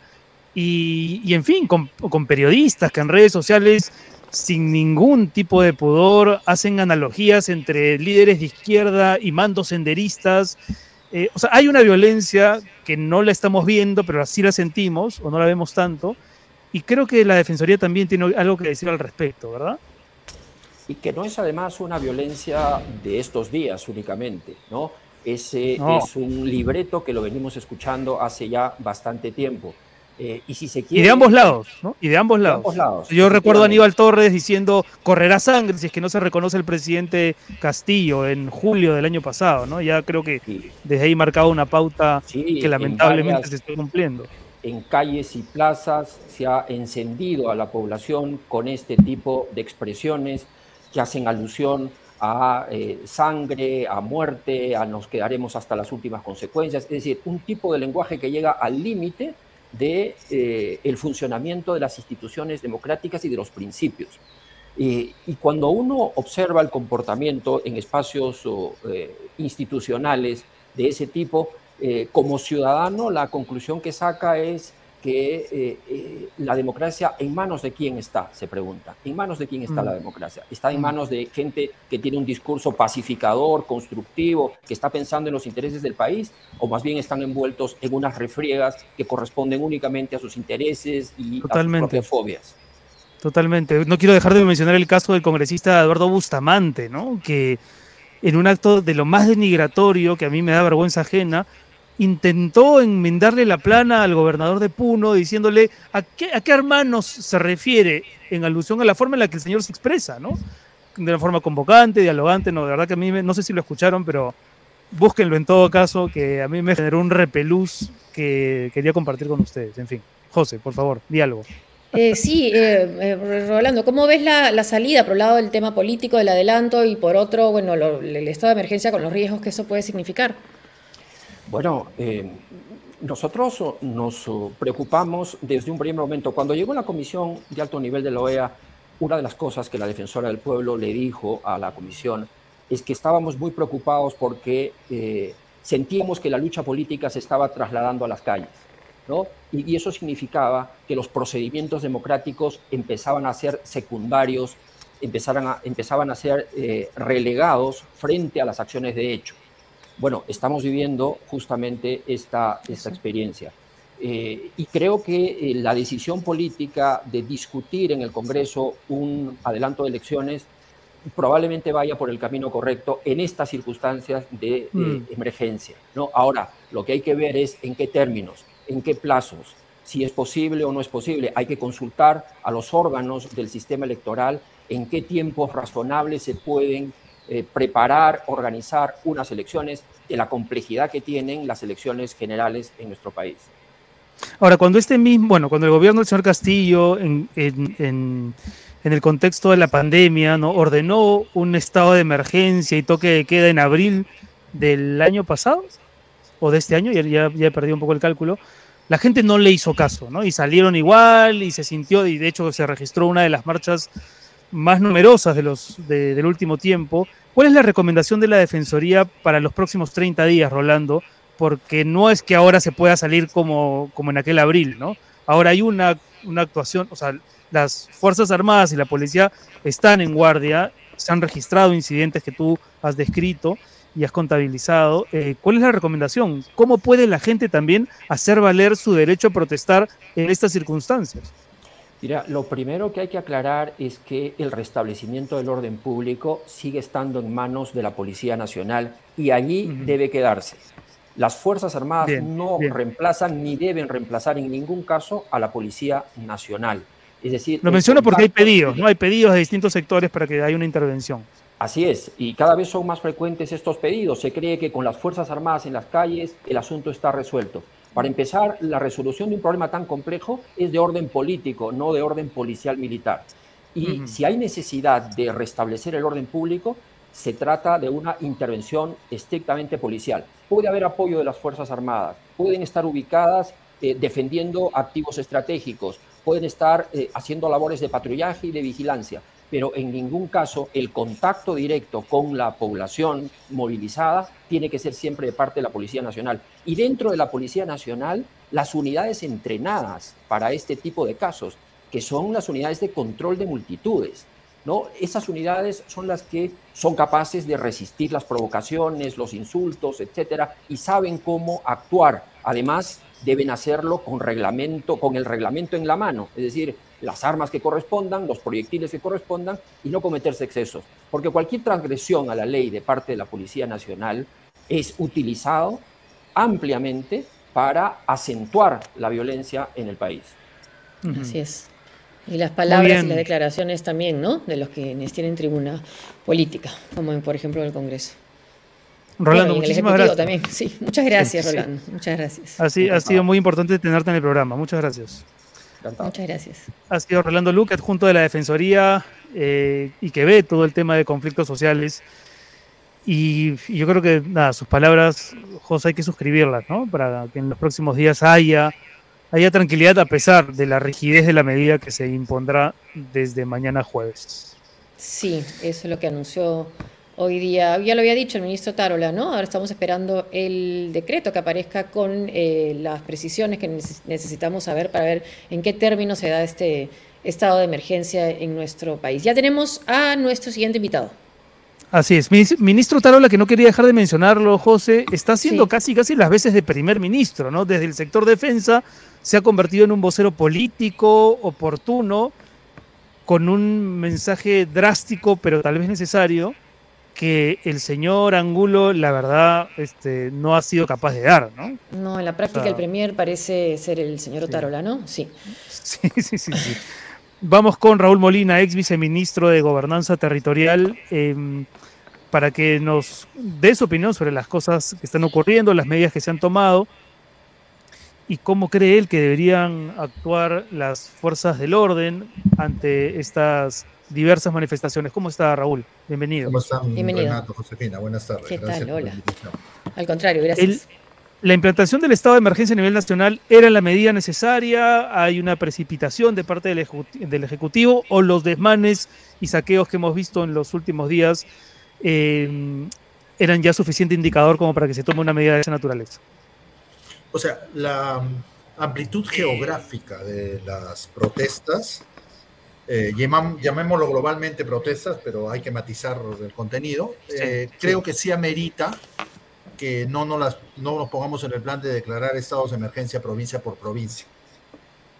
Y, y en fin, con, con periodistas que en redes sociales sin ningún tipo de pudor, hacen analogías entre líderes de izquierda y mandos senderistas. Eh, o sea, hay una violencia que no la estamos viendo, pero así la sentimos, o no la vemos tanto, y creo que la Defensoría también tiene algo que decir al respecto, ¿verdad? Y que no es además una violencia de estos días únicamente, ¿no? Ese es un libreto que lo venimos escuchando hace ya bastante tiempo. Eh, y, si se quiere, y de ambos lados, ¿no? Y de ambos lados. Yo recuerdo a Aníbal Torres diciendo, correrá sangre si es que no se reconoce el presidente Castillo en julio del año pasado, ¿no? Ya creo que desde ahí marcaba una pauta que lamentablemente se está cumpliendo. En calles y plazas se ha encendido a la población con este tipo de expresiones que hacen alusión a eh, sangre, a muerte, a nos quedaremos hasta las últimas consecuencias, es decir, un tipo de lenguaje que llega al límite de eh, el funcionamiento de las instituciones democráticas y de los principios. y cuando uno observa el comportamiento en espacios eh, institucionales de ese tipo, eh, como ciudadano, la conclusión que saca es que eh, eh, la democracia en manos de quién está, se pregunta. ¿En manos de quién está la mm. democracia? ¿Está en mm. manos de gente que tiene un discurso pacificador, constructivo, que está pensando en los intereses del país? ¿O más bien están envueltos en unas refriegas que corresponden únicamente a sus intereses y a sus propias fobias? Totalmente. No quiero dejar de mencionar el caso del congresista Eduardo Bustamante, ¿no? que en un acto de lo más denigratorio, que a mí me da vergüenza ajena, intentó enmendarle la plana al gobernador de Puno diciéndole a qué, a qué hermanos se refiere en alusión a la forma en la que el señor se expresa, ¿no? De una forma convocante, dialogante, no, de verdad que a mí no sé si lo escucharon, pero búsquenlo en todo caso, que a mí me generó un repelús que quería compartir con ustedes. En fin, José, por favor, diálogo. Eh, sí, eh, eh, Rolando, ¿cómo ves la, salida por un lado del tema político del adelanto y por otro, bueno, el estado de emergencia con los riesgos que eso puede significar? Bueno, eh, nosotros nos preocupamos desde un primer momento. Cuando llegó la comisión de alto nivel de la OEA, una de las cosas que la defensora del pueblo le dijo a la comisión es que estábamos muy preocupados porque eh, sentíamos que la lucha política se estaba trasladando a las calles. ¿no? Y, eso significaba que los procedimientos democráticos empezaban a ser secundarios, empezaban a, empezaban a ser eh, relegados frente a las acciones de hecho. Bueno, estamos viviendo justamente esta, esta experiencia. Eh, y creo que eh, la decisión política de discutir en el Congreso un adelanto de elecciones probablemente vaya por el camino correcto en estas circunstancias de, mm. emergencia. ¿no? Ahora, lo que hay que ver es en qué términos, en qué plazos, si es posible o no es posible. Hay que consultar a los órganos del sistema electoral en qué tiempos razonables se pueden eh, preparar, organizar unas elecciones de la complejidad que tienen las elecciones generales en nuestro país. Ahora, cuando este mismo, bueno, cuando el gobierno del señor Castillo, en, en, el contexto de la pandemia, ¿no? ordenó un estado de emergencia y toque de queda en abril del año pasado, o de este año, ya, ya, ya he perdido un poco el cálculo, la gente no le hizo caso, ¿no? Y salieron igual y se sintió, y de hecho se registró una de las marchas más numerosas de los, del último tiempo. ¿Cuál es la recomendación de la Defensoría para los próximos 30 días, Rolando? Porque no es que ahora se pueda salir como, como en aquel abril, ¿no? Ahora hay una, una actuación, o sea, las Fuerzas Armadas y la policía están en guardia se han registrado incidentes que tú has descrito y has contabilizado. Eh, ¿Cuál es la recomendación? ¿Cómo puede la gente también hacer valer su derecho a protestar en estas circunstancias? Mira, lo primero que hay que aclarar es que el restablecimiento del orden público sigue estando en manos de la Policía Nacional y allí debe quedarse. Las Fuerzas Armadas no reemplazan ni deben reemplazar en ningún caso a la Policía Nacional. Es decir, lo menciono porque hay pedidos, ¿no? Hay pedidos de distintos sectores para que haya una intervención. Así es, y cada vez son más frecuentes estos pedidos. Se cree que con las Fuerzas Armadas en las calles el asunto está resuelto. Para empezar, la resolución de un problema tan complejo es de orden político, no de orden policial militar. Y si hay necesidad de restablecer el orden público, se trata de una intervención estrictamente policial. Puede haber apoyo de las Fuerzas Armadas, pueden estar ubicadas eh, defendiendo activos estratégicos, pueden estar eh, haciendo labores de patrullaje y de vigilancia, pero en ningún caso el contacto directo con la población movilizada tiene que ser siempre de parte de la Policía Nacional. Y dentro de la Policía Nacional, las unidades entrenadas para este tipo de casos, que son las unidades de control de multitudes. ¿no? Esas unidades son las que son capaces de resistir las provocaciones, los insultos, etcétera, y saben cómo actuar. Además, deben hacerlo con reglamento, con el reglamento en la mano, es decir, las armas que correspondan, los proyectiles que correspondan y no cometerse excesos, porque cualquier transgresión a la ley de parte de la Policía Nacional es utilizado ampliamente para acentuar la violencia en el país. Así es. Y las palabras y las declaraciones también, ¿no? De los que tienen tribuna política, como por ejemplo en el Congreso. Rolando, muchísimas gracias. También. Sí, muchas gracias, Rolando. Muchas gracias. Así, ha sido muy importante tenerte en el programa. Muchas gracias. Muchas gracias. Ha sido Rolando Luque, adjunto de la Defensoría eh, y que ve todo el tema de conflictos sociales. Y, yo creo que, nada, sus palabras, José, hay que suscribirlas, ¿no? Para que en los próximos días haya haya tranquilidad a pesar de la rigidez de la medida que se impondrá desde mañana jueves. Sí, eso es lo que anunció hoy día. Ya lo había dicho el ministro Tarola, ¿no? Ahora estamos esperando el decreto que aparezca con eh, las precisiones que necesitamos saber para ver en qué términos se da este estado de emergencia en nuestro país. Ya tenemos a nuestro siguiente invitado. Así es. Ministro Tarola, que no quería dejar de mencionarlo, José, está haciendo casi casi las veces de primer ministro, ¿no? Desde el sector defensa se ha convertido en un vocero político, oportuno, con un mensaje drástico, pero tal vez necesario, que el señor Angulo, la verdad, este, no ha sido capaz de dar, ¿no? No, en la práctica el premier parece ser el señor Otarola, ¿no? Sí. Sí, sí, sí, sí. Vamos con Raúl Molina, ex viceministro de Gobernanza Territorial, em, para que nos dé su opinión sobre las cosas que están ocurriendo, las medidas que se han tomado y cómo cree él que deberían actuar las fuerzas del orden ante estas diversas manifestaciones. ¿Cómo está Raúl? Bienvenido. ¿Cómo están, Bienvenido. Renato, Josefina? Buenas tardes. ¿Qué tal? Hola. Al contrario, gracias. la implantación del estado de emergencia a nivel nacional era la medida necesaria, hay una precipitación de parte del, del Ejecutivo o los desmanes y saqueos que hemos visto en los últimos días eh, eran ya suficiente indicador como para que se tome una medida de esa naturaleza. O sea, la amplitud geográfica de las protestas, eh, llamémoslo globalmente protestas, pero hay que matizar el contenido, eh, creo que sí amerita que no, no, las, no nos pongamos en el plan de declarar estados de emergencia provincia por provincia.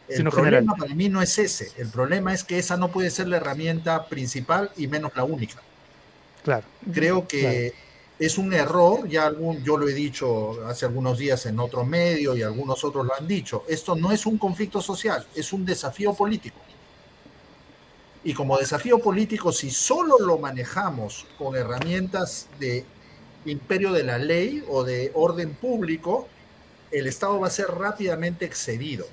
El problema para mí no es ese, el problema es que esa no puede ser la herramienta principal y menos la única. Claro. Creo que es un error, ya algún, yo lo he dicho hace algunos días en otro medio y algunos otros lo han dicho, esto no es un conflicto social, es un desafío político. Y como desafío político, si solo lo manejamos con herramientas de imperio de la ley o de orden público, el Estado va a ser rápidamente excedido.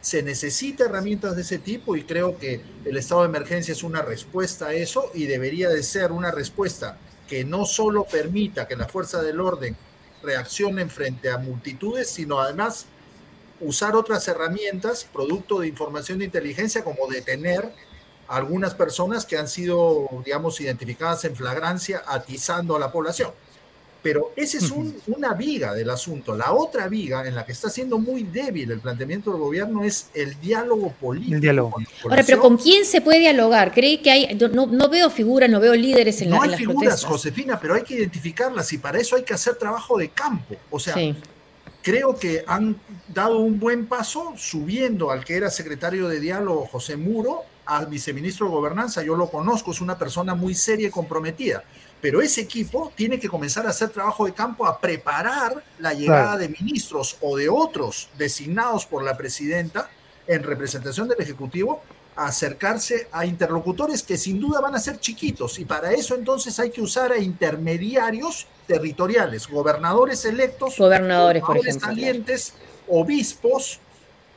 Se necesita herramientas de ese tipo y creo que el estado de emergencia es una respuesta a eso y debería de ser una respuesta que no solo permita que la fuerza del orden reaccionen frente a multitudes, sino además usar otras herramientas, producto de información de inteligencia, como detener algunas personas que han sido, digamos, identificadas en flagrancia, atizando a la población. Pero esa es un, una viga del asunto. La otra viga en la que está siendo muy débil el planteamiento del gobierno es el diálogo político. El diálogo. Ahora, pero ¿con quién se puede dialogar? ¿Cree que hay.? No, no veo figuras, no veo líderes en, no la, hay en las figuras, protestas. Josefina, pero hay que identificarlas y para eso hay que hacer trabajo de campo. O sea, Sí. creo que han dado un buen paso subiendo al que era secretario de diálogo José Muro al viceministro de gobernanza. Yo lo conozco, es una persona muy seria y comprometida. Pero ese equipo tiene que comenzar a hacer trabajo de campo, a preparar la llegada Claro. de ministros o de otros designados por la presidenta en representación del Ejecutivo a acercarse a interlocutores que sin duda van a ser chiquitos y para eso entonces hay que usar a intermediarios territoriales, gobernadores electos, Gobernadores, por gobernadores ejemplo, salientes, obispos,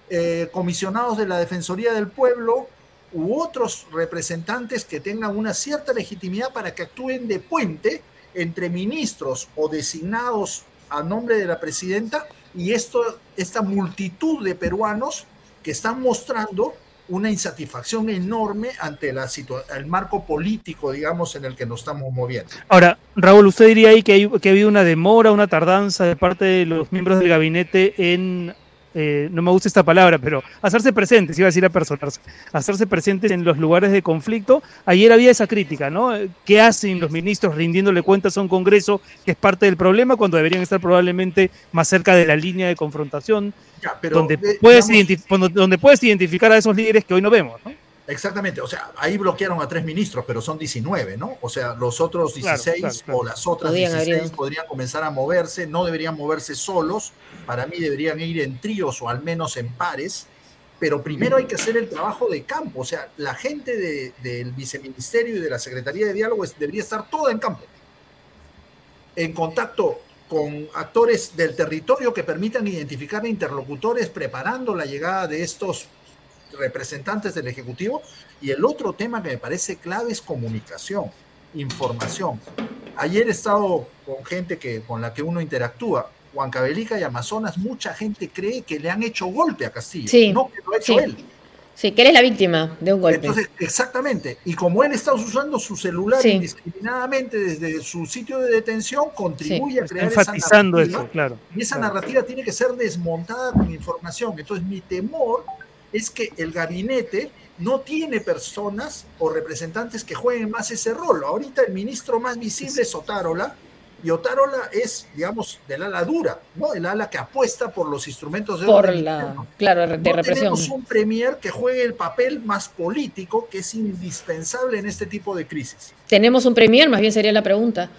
eh, comisionados de la Defensoría del Pueblo u otros representantes que tengan una cierta legitimidad para que actúen de puente entre ministros o designados a nombre de la presidenta y esto, esta multitud de peruanos que están mostrando una insatisfacción enorme ante la el marco político, digamos, en el que nos estamos moviendo. Ahora, Raúl, ¿usted diría ahí que, hay, que ha habido una demora, una tardanza de parte de los miembros del gabinete en, eh, no me gusta esta palabra, pero hacerse presentes, iba a decir a personarse, hacerse presentes en los lugares de conflicto? Ayer había esa crítica, ¿no? ¿Qué hacen los ministros rindiéndole cuentas a un Congreso que es parte del problema cuando deberían estar probablemente más cerca de la línea de confrontación, Ya, pero, donde, eh, puedes digamos, donde puedes identificar a esos líderes que hoy no vemos, ¿no? Exactamente, o sea, ahí bloquearon a tres ministros, pero son 19, ¿no? O sea, los otros Claro, 16 claro, claro. o las otras Podrían 16 haber ido. podrían comenzar a moverse, no deberían moverse solos, para mí deberían ir en tríos o al menos en pares, pero primero hay que hacer el trabajo de campo, o sea, la gente de- del viceministerio y de la Secretaría de Diálogo es- debería estar toda en campo, en contacto con actores del territorio que permitan identificar interlocutores preparando la llegada de estos representantes del Ejecutivo. Y el otro tema que me parece clave es comunicación, información. Ayer he estado con gente que, con la que uno interactúa. Huancavelica y Amazonas, mucha gente cree que le han hecho golpe a Castillo, Sí, no que lo ha hecho sí. él. Sí, que él es la víctima de un golpe. Entonces, exactamente. Y como él está usando su celular Sí. indiscriminadamente desde su sitio de detención, contribuye a crear enfatizando esa narrativa. eso, claro. Y esa claro. narrativa tiene que ser desmontada con información. Entonces, mi temor es que el gabinete no tiene personas o representantes que jueguen más ese rol. Ahorita el ministro más visible es Otárola, y Otárola es, digamos, del ala dura, ¿no? El ala que apuesta por los instrumentos de por orden la, interno. claro, de No represión. tenemos un premier que juegue el papel más político que es indispensable en este tipo de crisis. Tenemos un premier, más bien sería la pregunta.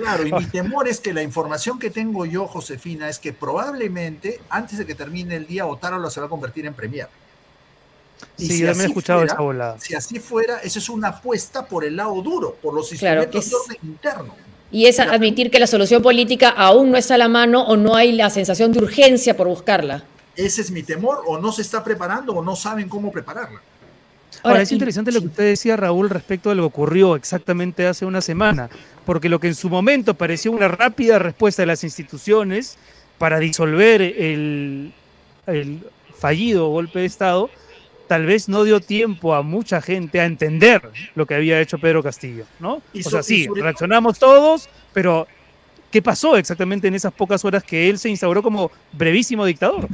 Claro, y mi temor es que la información que tengo yo, Josefina, es que probablemente antes de que termine el día, Otárola se va a convertir en premier. Y Sí, si yo también he así escuchado fuera, esa volada. Si así fuera, esa es una apuesta por el lado duro, por los Claro, instrumentos de orden interno. Y es admitir que la solución política aún no está a la mano o no hay la sensación de urgencia por buscarla. Ese es mi temor, o no se está preparando o no saben cómo prepararla. Ahora, es y- interesante lo que usted decía, Raúl, respecto a lo que ocurrió exactamente hace una semana, porque lo que en su momento pareció una rápida respuesta de las instituciones para disolver el, el fallido golpe de Estado, tal vez no dio tiempo a mucha gente a entender lo que había hecho Pedro Castillo, ¿no? Y o sea, sí, reaccionamos todos, pero ¿qué pasó exactamente en esas pocas horas que él se instauró como brevísimo dictador?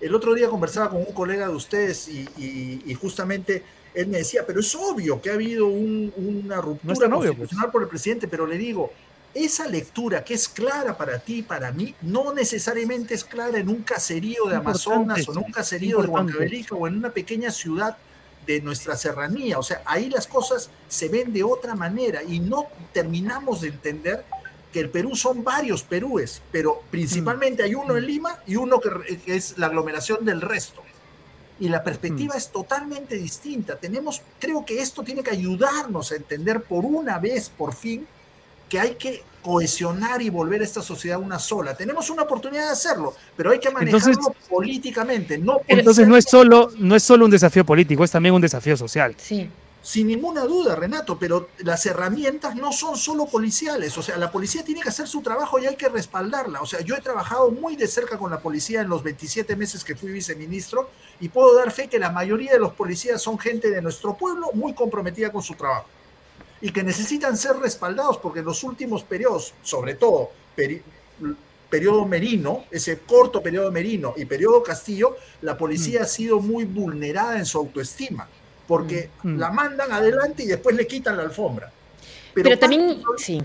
El otro día conversaba con un colega de ustedes y, y- y justamente él me decía, pero es obvio que ha habido un- una No ruptura obvio, pues. constitucional por el presidente, pero le digo, esa lectura que es clara para ti y para mí, no necesariamente es clara en un caserío de Amazonas o en un caserío de. Huancavelica o en una pequeña ciudad de nuestra serranía. O sea, ahí las cosas se ven de otra manera y no terminamos de entender que el Perú son varios Perúes, pero principalmente hay uno en Lima y uno que es la aglomeración del resto. Y la perspectiva es totalmente distinta. Tenemos, creo que esto tiene que ayudarnos a entender por una vez, por fin, que hay que cohesionar y volver a esta sociedad una sola. Tenemos una oportunidad de hacerlo, pero hay que manejarlo Entonces- políticamente, no Entonces no es solo, no es solo un desafío político, es también un desafío social. Sí. Sin ninguna duda, Renato, pero las herramientas no son solo policiales. O sea, la policía tiene que hacer su trabajo y hay que respaldarla. O sea, yo he trabajado muy de cerca con la policía en los 27 meses que fui viceministro y puedo dar fe que la mayoría de los policías son gente de nuestro pueblo muy comprometida con su trabajo. y que necesitan ser respaldados porque en los últimos periodos, sobre todo periodo Merino, ese corto periodo Merino y periodo Castillo, la policía mm. ha sido muy vulnerada en su autoestima, porque mm. Mm. la mandan adelante y después le quitan la alfombra. Pero, también, sí.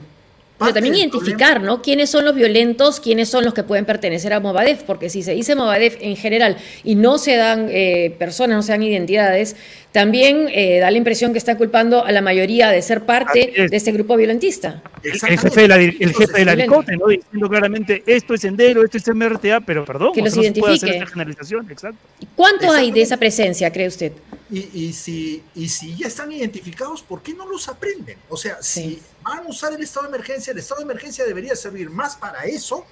Pero también identificar, ¿no? ¿Quiénes son los violentos, quiénes son los que pueden pertenecer a Movadef? Porque si se dice Movadef en general y no se dan eh, personas, no se dan identidades, también eh, da la impresión que está culpando a la mayoría de ser parte de este grupo violentista. El jefe, de la, el jefe ¿no? Diciendo claramente esto es Sendero, esto es MRTA, pero perdón, que los no identifique. Se puede hacer esa generalización, exacto. ¿Cuánto hay de esa presencia, cree usted? Y, si, y si ya están identificados, ¿por qué no los aprenden? O sea, si van a usar el estado de emergencia, el estado de emergencia debería servir más para eso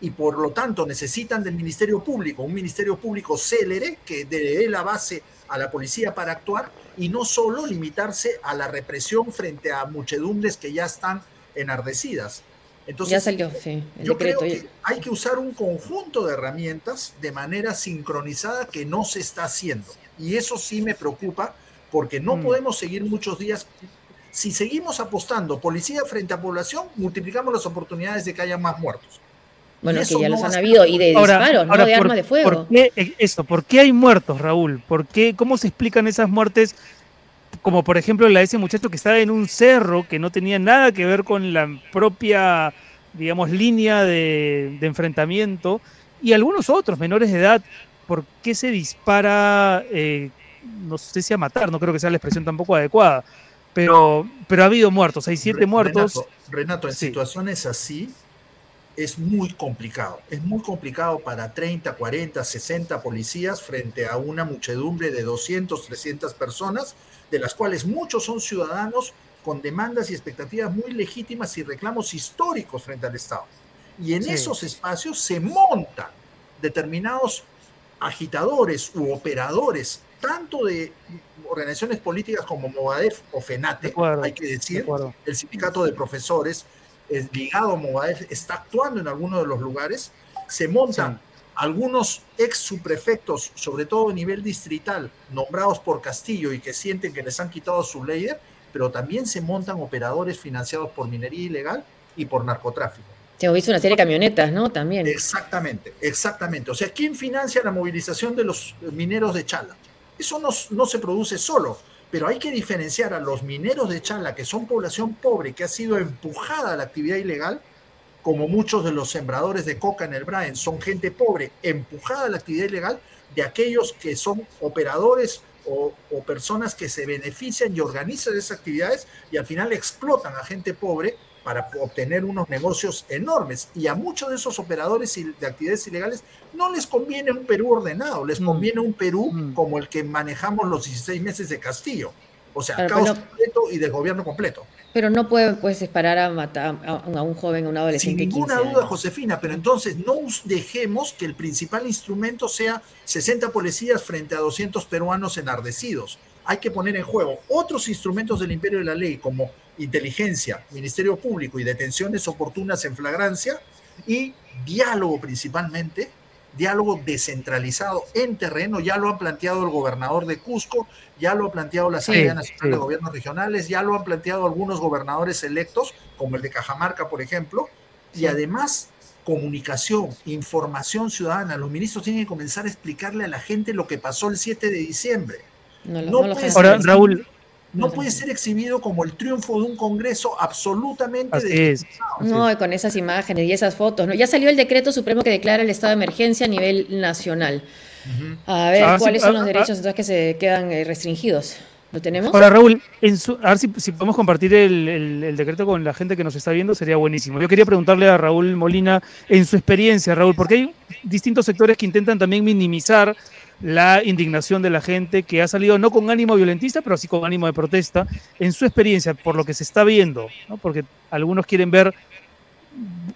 y por lo tanto necesitan del Ministerio Público, un Ministerio Público célere que dé la base a la policía para actuar y no solo limitarse a la represión frente a muchedumbres que ya están enardecidas. Entonces, ya salió, sí, yo creo que hay que usar un conjunto de herramientas de manera sincronizada que no se está haciendo. Y eso sí me preocupa porque no mm. podemos seguir muchos días. Si seguimos apostando policía frente a población, multiplicamos las oportunidades de que haya más muertos. Bueno, que ya los han habido y de disparos, no de armas de fuego. ¿por qué, eso, ¿Por qué hay muertos, Raúl? ¿Por qué, ¿Cómo se explican esas muertes? Como por ejemplo la de ese muchacho que estaba en un cerro que no tenía nada que ver con la propia, digamos, línea de, enfrentamiento y algunos otros menores de edad. ¿Por qué se dispara? Eh, no sé si a matar, no creo que sea la expresión tampoco adecuada, pero, pero ha habido muertos, hay siete muertos. Renato, en situaciones así, es muy complicado. Es muy complicado para 30, 40, 60 policías frente a una muchedumbre de 200, 300 personas, de las cuales muchos son ciudadanos con demandas y expectativas muy legítimas y reclamos históricos frente al Estado. Y en esos espacios se montan determinados agitadores u operadores, tanto de organizaciones políticas como Movadef o FENATE, hay que decir, el sindicato de profesores, es ligado a Movadef, está actuando en algunos de los lugares, se montan algunos ex subprefectos, sobre todo a nivel distrital, nombrados por Castillo y que sienten que les han quitado su líder, pero también se montan operadores financiados por minería ilegal y por narcotráfico. Se visto una serie de camionetas, ¿no? También. Exactamente, exactamente. O sea, ¿quién financia la movilización de los mineros de Chala? Eso no, no se produce solo pero hay que diferenciar a los mineros de Chala, que son población pobre, que ha sido empujada a la actividad ilegal, como muchos de los sembradores de coca en el Braen son gente pobre, empujada a la actividad ilegal, de aquellos que son operadores o, o, personas que se benefician y organizan esas actividades y al final explotan a gente pobre para obtener unos negocios enormes. Y a muchos de esos operadores de actividades ilegales no les conviene un Perú ordenado, les mm. conviene un Perú mm. como el que manejamos los 16 meses de Castillo. O sea, caos completo y de gobierno completo. Pero no puede pues, disparar a, matar a un joven, a un adolescente. Sin ninguna duda, Josefina, pero entonces no dejemos que el principal instrumento sea 60 policías frente a 200 peruanos enardecidos. Hay que poner en juego otros instrumentos del imperio de la ley, como inteligencia, Ministerio Público y detenciones oportunas en flagrancia y diálogo principalmente, diálogo descentralizado en terreno, ya lo han planteado el gobernador de Cusco, ya lo ha planteado la Asamblea Nacional de Gobiernos Regionales, ya lo han planteado algunos gobernadores electos, como el de Cajamarca, por ejemplo, y además comunicación, información ciudadana. Los ministros tienen que comenzar a explicarle a la gente lo que pasó el 7 de diciembre. No, Ahora, Raúl, no puede ser exhibido como el triunfo de un Congreso absolutamente de No, con esas imágenes y esas fotos. ¿no? Ya salió el decreto supremo que declara el estado de emergencia a nivel nacional. A ver ah, cuáles son los ah, ah, derechos entonces que se quedan eh, restringidos. ¿Lo tenemos? Ahora, Raúl, a ver si, podemos compartir el, decreto con la gente que nos está viendo, sería buenísimo. Yo quería preguntarle a Raúl Molina, en su experiencia, Raúl, porque hay distintos sectores que intentan también minimizar la indignación de la gente que ha salido no con ánimo violentista, pero sí con ánimo de protesta, en su experiencia, por lo que se está viendo, porque algunos quieren ver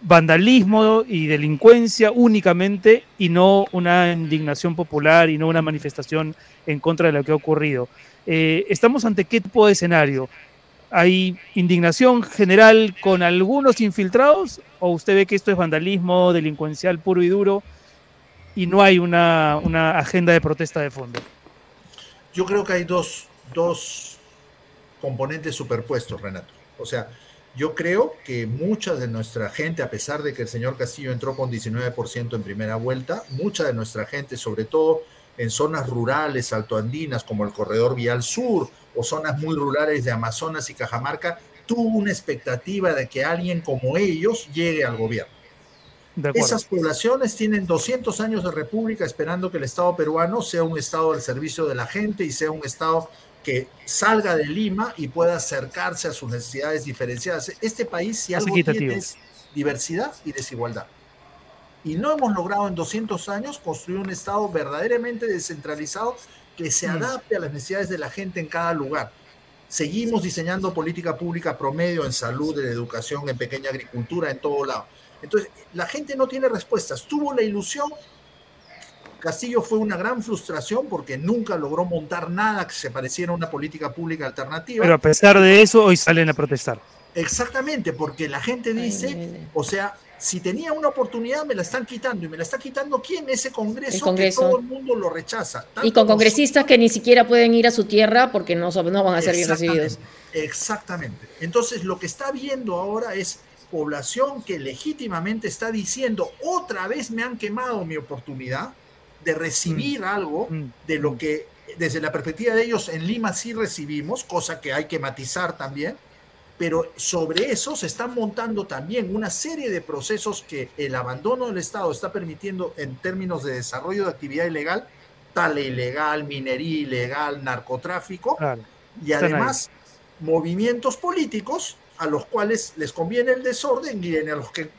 vandalismo y delincuencia únicamente y no una indignación popular y no una manifestación en contra de lo que ha ocurrido. Eh, ¿Estamos ante qué tipo de escenario? ¿Hay indignación general con algunos infiltrados o usted ve que esto es vandalismo delincuencial puro y duro? Y no hay una, una agenda de protesta de fondo? Yo creo que hay dos, dos componentes superpuestos, Renato. O sea, yo creo que mucha de nuestra gente, a pesar de que el señor Castillo entró con 19% en primera vuelta, mucha de nuestra gente, sobre todo en zonas rurales altoandinas como el Corredor Vial Sur o zonas muy rurales de Amazonas y Cajamarca, tuvo una expectativa de que alguien como ellos llegue al gobierno. Esas poblaciones tienen 200 años de república esperando que el Estado peruano sea un Estado al servicio de la gente y sea un Estado que salga de Lima y pueda acercarse a sus necesidades diferenciadas. Este país, si algo tiene es diversidad y desigualdad. Y no hemos logrado en 200 años construir un Estado verdaderamente descentralizado que se mm. adapte a las necesidades de la gente en cada lugar. Seguimos diseñando política pública promedio en salud, en educación, en pequeña agricultura, en todo lado. Entonces, la gente no tiene respuestas. Tuvo la ilusión. Castillo fue una gran frustración porque nunca logró montar nada que se pareciera a una política pública alternativa. Pero a pesar de eso, hoy salen a protestar. Exactamente, porque la gente dice, o sea, si tenía una oportunidad me la están quitando y me la está quitando quién ese congreso, que todo el mundo lo rechaza y con congresistas que ni siquiera pueden ir a su tierra porque no, no van a ser bien recibidos exactamente entonces lo que está viendo ahora es población que legítimamente está diciendo otra vez me han quemado mi oportunidad de recibir mm. algo mm. de lo que desde la perspectiva de ellos en Lima sí recibimos cosa que hay que matizar también pero sobre eso se están montando también una serie de procesos que el abandono del Estado está permitiendo en términos de desarrollo de actividad ilegal, tal ilegal, minería ilegal, narcotráfico, y además movimientos políticos a los cuales les conviene el desorden y a los que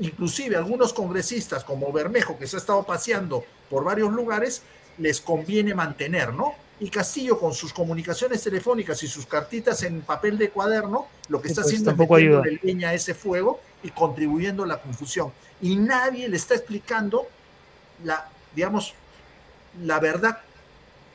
inclusive algunos congresistas como Bermejo, que se ha estado paseando por varios lugares, les conviene mantener, ¿no? y Castillo con sus comunicaciones telefónicas y sus cartitas en papel de cuaderno, lo que está pues, haciendo es metiendo leña a ese fuego y contribuyendo a la confusión. Y nadie le está explicando la, digamos, la verdad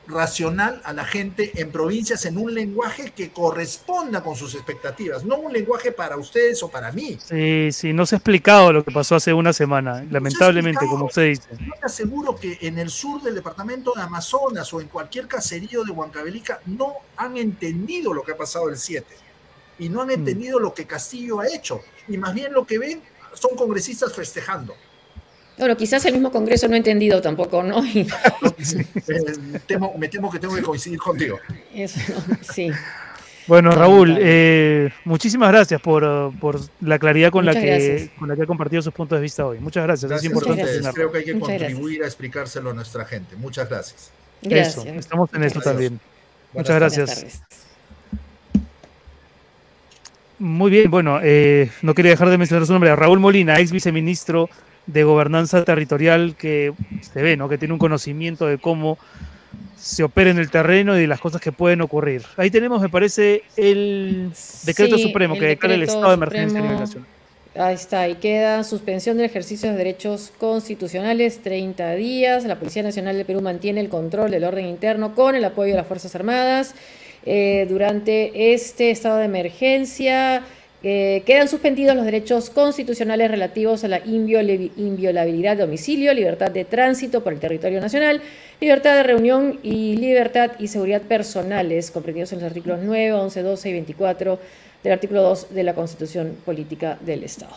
racional a la gente en provincias en un lenguaje que corresponda con sus expectativas, no un lenguaje para ustedes o para mí. Sí, sí, no se ha explicado lo que pasó hace una semana, lamentablemente, como usted dice. Yo te aseguro que en el sur del departamento de Amazonas o en cualquier caserío de Huancavelica no han entendido lo que ha pasado el 7 y no han mm. entendido lo que Castillo ha hecho y más bien lo que ven son congresistas festejando. Bueno, quizás el mismo Congreso no ha entendido tampoco, ¿no? me, temo, que tengo que coincidir contigo. Eso, sí. Bueno, Raúl, eh, muchísimas gracias por, la claridad con la, que, con la que ha compartido sus puntos de vista hoy. Muchas gracias, es importante. Creo que hay que contribuir a explicárselo a nuestra gente. Muchas gracias. Gracias. estamos en eso también. Muchas gracias. Muy bien, bueno, eh, no quería dejar de mencionar su nombre, Raúl Molina, ex viceministro de gobernanza territorial que se ve, ¿no? que tiene un conocimiento de cómo se opera en el terreno y de las cosas que pueden ocurrir. Ahí tenemos, me parece, el decreto supremo que declara el estado de emergencia. Ahí está, ahí queda suspensión del ejercicio de derechos constitucionales, 30 días. La Policía Nacional de Perú mantiene el control del orden interno con el apoyo de las Fuerzas Armadas. Eh, durante este estado de emergencia, quedan suspendidos los derechos constitucionales relativos a la inviolabilidad de domicilio, libertad de tránsito por el territorio nacional, libertad de reunión y libertad y seguridad personales, comprendidos en los artículos 9, 11, 12 y 24 del artículo 2 de la Constitución Política del Estado.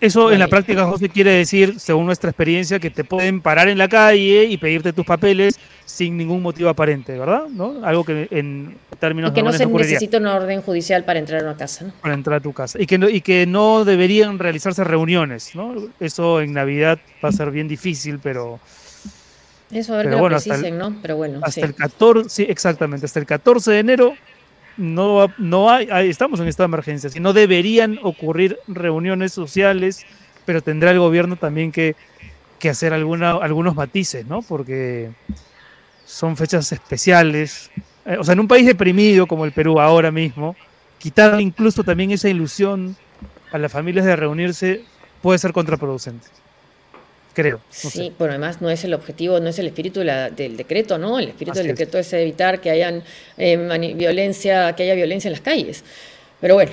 Eso en la práctica, José, quiere decir, según nuestra experiencia, que te pueden parar en la calle y pedirte tus papeles sin ningún motivo aparente, ¿verdad? ¿No? Algo que en términos y que no se necesita una orden judicial para entrar a una casa, ¿no? Para entrar a tu casa. Y que no, y que no deberían realizarse reuniones, ¿no? Eso en Navidad va a ser bien difícil, pero... Eso a ver que lo precisen, ¿no? Pero bueno, Hasta el 14, sí, exactamente, hasta el 14 de enero no, no hay, estamos en estado de emergencia, si no deberían ocurrir reuniones sociales, pero tendrá el gobierno también que, hacer alguna, algunos matices, ¿no? Porque son fechas especiales. Eh, o sea, en un país deprimido como el Perú ahora mismo, quitar incluso también esa ilusión a las familias de reunirse puede ser contraproducente creo. sí, pero además no es el objetivo, no es el espíritu del decreto, ¿no? El espíritu del decreto es. evitar que hayan eh, violencia, que haya violencia en las calles. Pero bueno,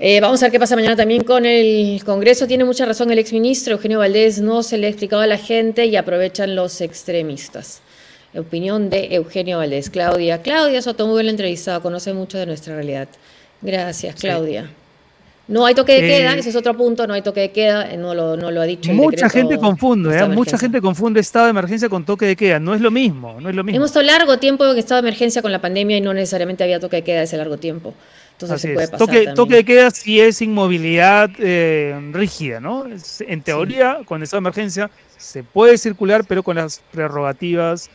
eh, vamos a ver qué pasa mañana también con el Congreso. Tiene mucha razón el exministro Eugenio Valdés, no se le ha explicado a la gente y aprovechan los extremistas. Opinión de Eugenio Valdés. Claudia. Claudia Soto, muy bien entrevistada, conoce mucho de nuestra realidad. Gracias, Claudia. No hay toque de queda, Eh, ese es otro punto, no hay toque de queda, eh, no lo, no lo ha dicho Mucha gente confunde, de ¿eh? mucha gente confunde estado de emergencia con toque de queda. No es lo mismo, no es lo mismo. Hemos estado largo tiempo en estado de emergencia con la pandemia y no necesariamente había toque de queda ese largo tiempo. Entonces Así se puede es. pasar Toque, toque de queda sí es inmovilidad eh, rígida, ¿no? En teoría, con estado de emergencia se puede circular, pero con las prerrogativas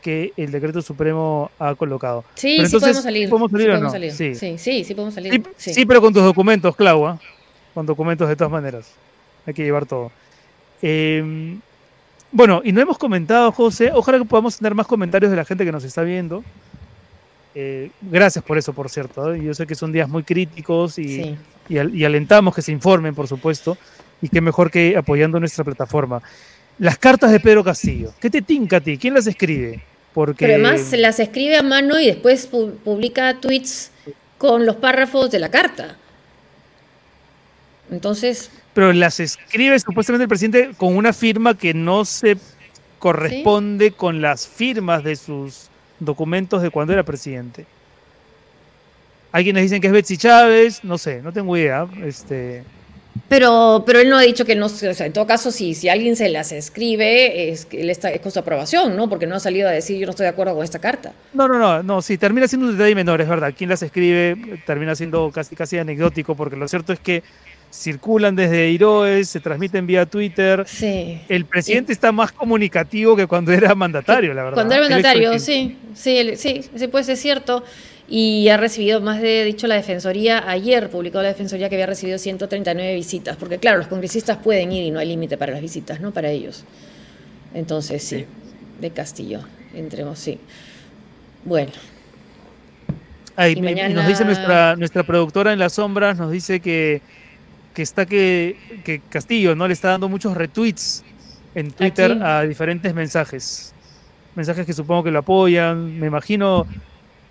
que el decreto supremo ha colocado. Sí, Pero sí entonces, podemos salir. ¿podemos salir sí o podemos no? salir. Sí. Sí. sí, sí, podemos salir. Sí, pero con tus documentos, Clau, ¿ah? Con documentos de todas maneras. Hay que llevar todo. Eh, bueno, y no hemos comentado, José. Ojalá que podamos tener más comentarios de la gente que nos está viendo. Eh, gracias por eso, por cierto. ¿eh? Yo sé que son días muy críticos y, y al- y alentamos que se informen, por supuesto. Y qué mejor que apoyando nuestra plataforma. Las cartas de Pedro Castillo. ¿Qué te tinca a ti? ¿Quién las escribe? Porque Pero además las escribe a mano y después pu- publica tweets con los párrafos de la carta. Entonces, pero las escribe supuestamente el presidente con una firma que no se corresponde con las firmas de sus documentos de cuando era presidente. Hay quienes dicen que es Betsy Chávez, no sé, no tengo idea. Este, pero, pero él no ha dicho que no, o sea, en todo caso, si, si alguien se las escribe, es, que él está, es con su aprobación, ¿no? Porque no ha salido a decir yo no estoy de acuerdo con esta carta. no, no, no, no, sí, termina siendo un detalle menor, es verdad. Quien las escribe termina siendo casi, casi anecdótico, porque lo cierto es que circulan desde Iroes, se transmiten vía Twitter. Sí. El presidente está más comunicativo que cuando era mandatario, la verdad. Cuando era es mandatario, sí, sí, sí, sí, puede ser cierto. Y ha recibido, más de dicho, la Defensoría, ayer publicó la Defensoría que había recibido 139 visitas, porque claro, los congresistas pueden ir y no hay límite para las visitas, ¿no? Para ellos. Entonces, sí, Sí. de Castillo, entremos, sí. Bueno, Ay, Y mañana- nos dice nuestra, nuestra productora en las sombras, nos dice que, que está que, que Castillo no le está dando muchos retweets en Twitter a diferentes mensajes. Mensajes que supongo que lo apoyan. Me imagino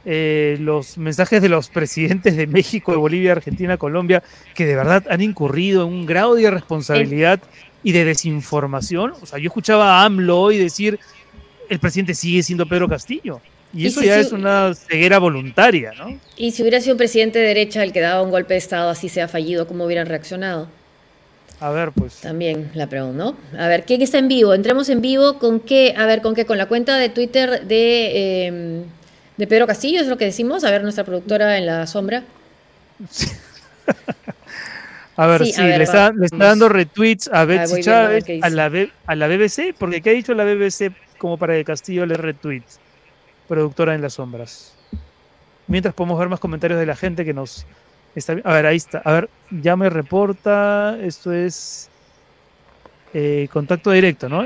eh, los mensajes de los presidentes de México, de Bolivia, Argentina, Colombia, que de verdad han incurrido en un grado de irresponsabilidad y de desinformación. O sea, yo escuchaba a AMLO hoy decir, el presidente sigue siendo Pedro Castillo. Y Y eso si ya es una ceguera voluntaria, ¿no? y si hubiera sido un presidente de derecha el que daba un golpe de Estado así sea fallido, ¿cómo hubieran reaccionado? A ver, pues. También la pregunta, ¿no? A ver, ¿quién está en vivo? Entremos en vivo con qué, a ver, con qué, con la cuenta de Twitter de, eh, de Pedro Castillo, es lo que decimos. A ver, nuestra productora en la sombra. A ver, Sí, sí, a ver, le, está, le está dando retweets a Betsy Chávez, a la, a la BBC, porque ¿qué ha dicho la BBC como para que Castillo le retweets? Productora en las sombras. Mientras podemos ver más comentarios de la gente que nos está A ver, ahí está. A ver, ya me reporta. Esto es eh, contacto directo, ¿no?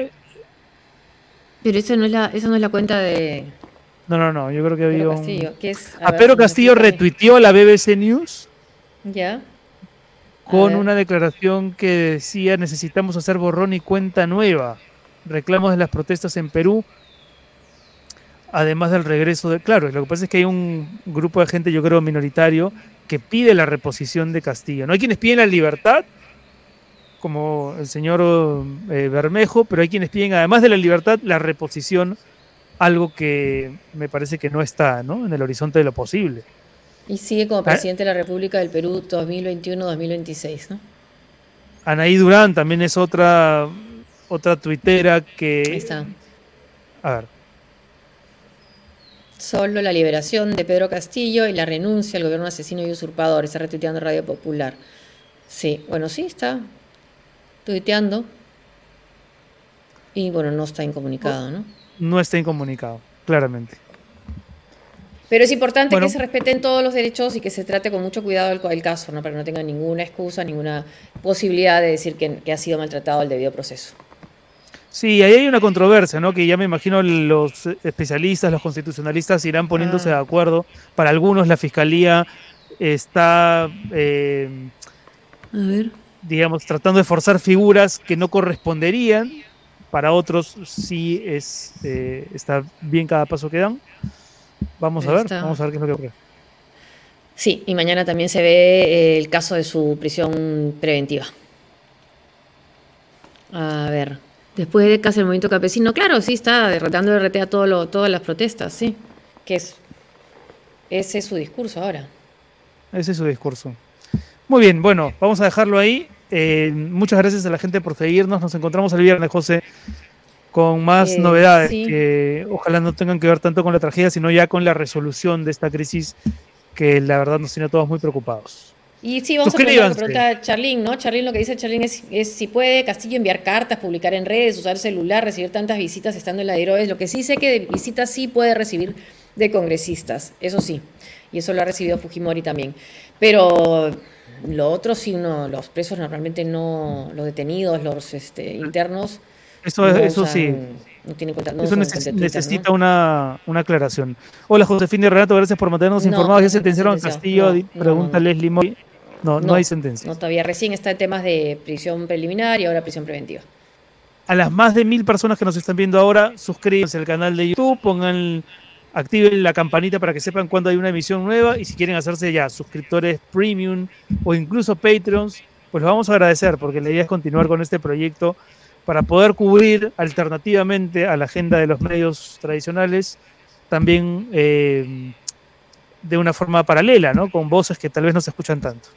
Pero eso no es la, eso no es la cuenta de No, no, no. Yo creo que había un. Castillo. que es, A ver, Pedro Castillo retuiteó a la BBC News Ya. Con una declaración que decía necesitamos hacer borrón y cuenta nueva. Reclamos de las protestas en Perú, además del regreso de... Claro, lo que pasa es que hay un grupo de gente, yo creo, minoritario, que pide la reposición de Castillo. No hay quienes piden la libertad, como el señor eh, Bermejo, pero hay quienes piden, además de la libertad, la reposición, algo que me parece que no está ¿no? en el horizonte de lo posible. Y sigue como Ah. presidente de la República del Perú 2021-2026, ¿no? Anaí Durán también es otra, otra tuitera que... Ahí está. A ver, Solo la liberación de Pedro Castillo y la renuncia al gobierno asesino y usurpador. Está retuiteando Radio Popular. Sí, bueno, sí, está tuiteando. Y bueno, no está incomunicado, ¿no? No está incomunicado, claramente. Pero es importante Bueno. que se respeten todos los derechos y que se trate con mucho cuidado el, el caso, ¿no? Para que no tenga ninguna excusa, ninguna posibilidad de decir que, que ha sido maltratado el debido proceso. Sí, ahí hay una controversia, ¿no? Que ya me imagino los especialistas, los constitucionalistas irán poniéndose Ah. de acuerdo. Para algunos la fiscalía está, eh, A ver. digamos, tratando de forzar figuras que no corresponderían. Para otros sí es, eh, está bien cada paso que dan. Vamos a ver, está. vamos a ver qué es lo que ocurre. Sí, y mañana también se ve eh, el caso de su prisión preventiva. A ver, Después de casi el movimiento campesino, claro, sí está derrotando RT a todo lo, todas las protestas, sí. Que es, ese es su discurso ahora. Ese es su discurso. Muy bien, bueno, vamos a dejarlo ahí. Eh, muchas gracias a la gente por seguirnos. Nos encontramos el viernes, José, con más Eh, novedades sí. que ojalá no tengan que ver tanto con la tragedia, sino ya con la resolución de esta crisis que la verdad nos tiene a todos muy preocupados. Y sí, vamos a preguntar, Suscríbanse. pregunta Charlín, ¿no? Charlín, lo que dice Charlín es, es si puede Castillo enviar cartas, publicar en redes, usar celular, recibir tantas visitas estando en la de héroes. Lo que sí sé que de visitas sí puede recibir de congresistas, eso sí. Y eso lo ha recibido Fujimori también. Pero lo otro sí, no, los presos normalmente no, los detenidos, los este, internos. Eso, no eso usan- sí. No tienen cuenta, no Eso neces- cuenta necesita una, una aclaración. Hola, Josefina y Renato, gracias por mantenernos No, informados. ¿Ya sentenciaron a. Castillo? Pregunta no. Leslie Moy. No, no, hay sentencia. No, todavía recién está en temas de prisión preliminar y ahora prisión preventiva. A las más de mil personas que nos están viendo ahora, suscríbanse al canal de YouTube, pongan, activen la campanita para que sepan cuando hay una emisión nueva y si quieren hacerse ya suscriptores premium o incluso Patreons, pues los vamos a agradecer porque la idea es continuar con este proyecto para poder cubrir alternativamente a la agenda de los medios tradicionales, también eh, de una forma paralela, ¿no? Con voces que tal vez no se escuchan tanto.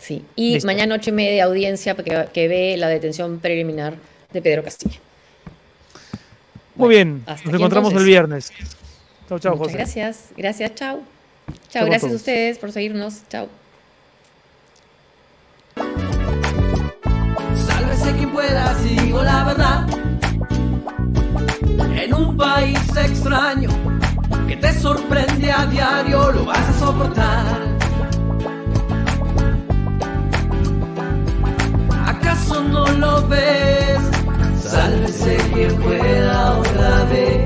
Sí. Y Listo. mañana ocho y media audiencia que, que ve la detención preliminar de Pedro Castillo. Muy bien, hasta nos aquí encontramos el entonces. viernes. Chao, chao, Muchas José. gracias. Gracias, chao. Chao a gracias a todos. ustedes por seguirnos. Chao. Sálvese quien pueda, si digo la verdad. En un país extraño que te sorprende a diario, lo vas a soportar. ¿Acaso no lo ves? Sálvese quien pueda otra vez.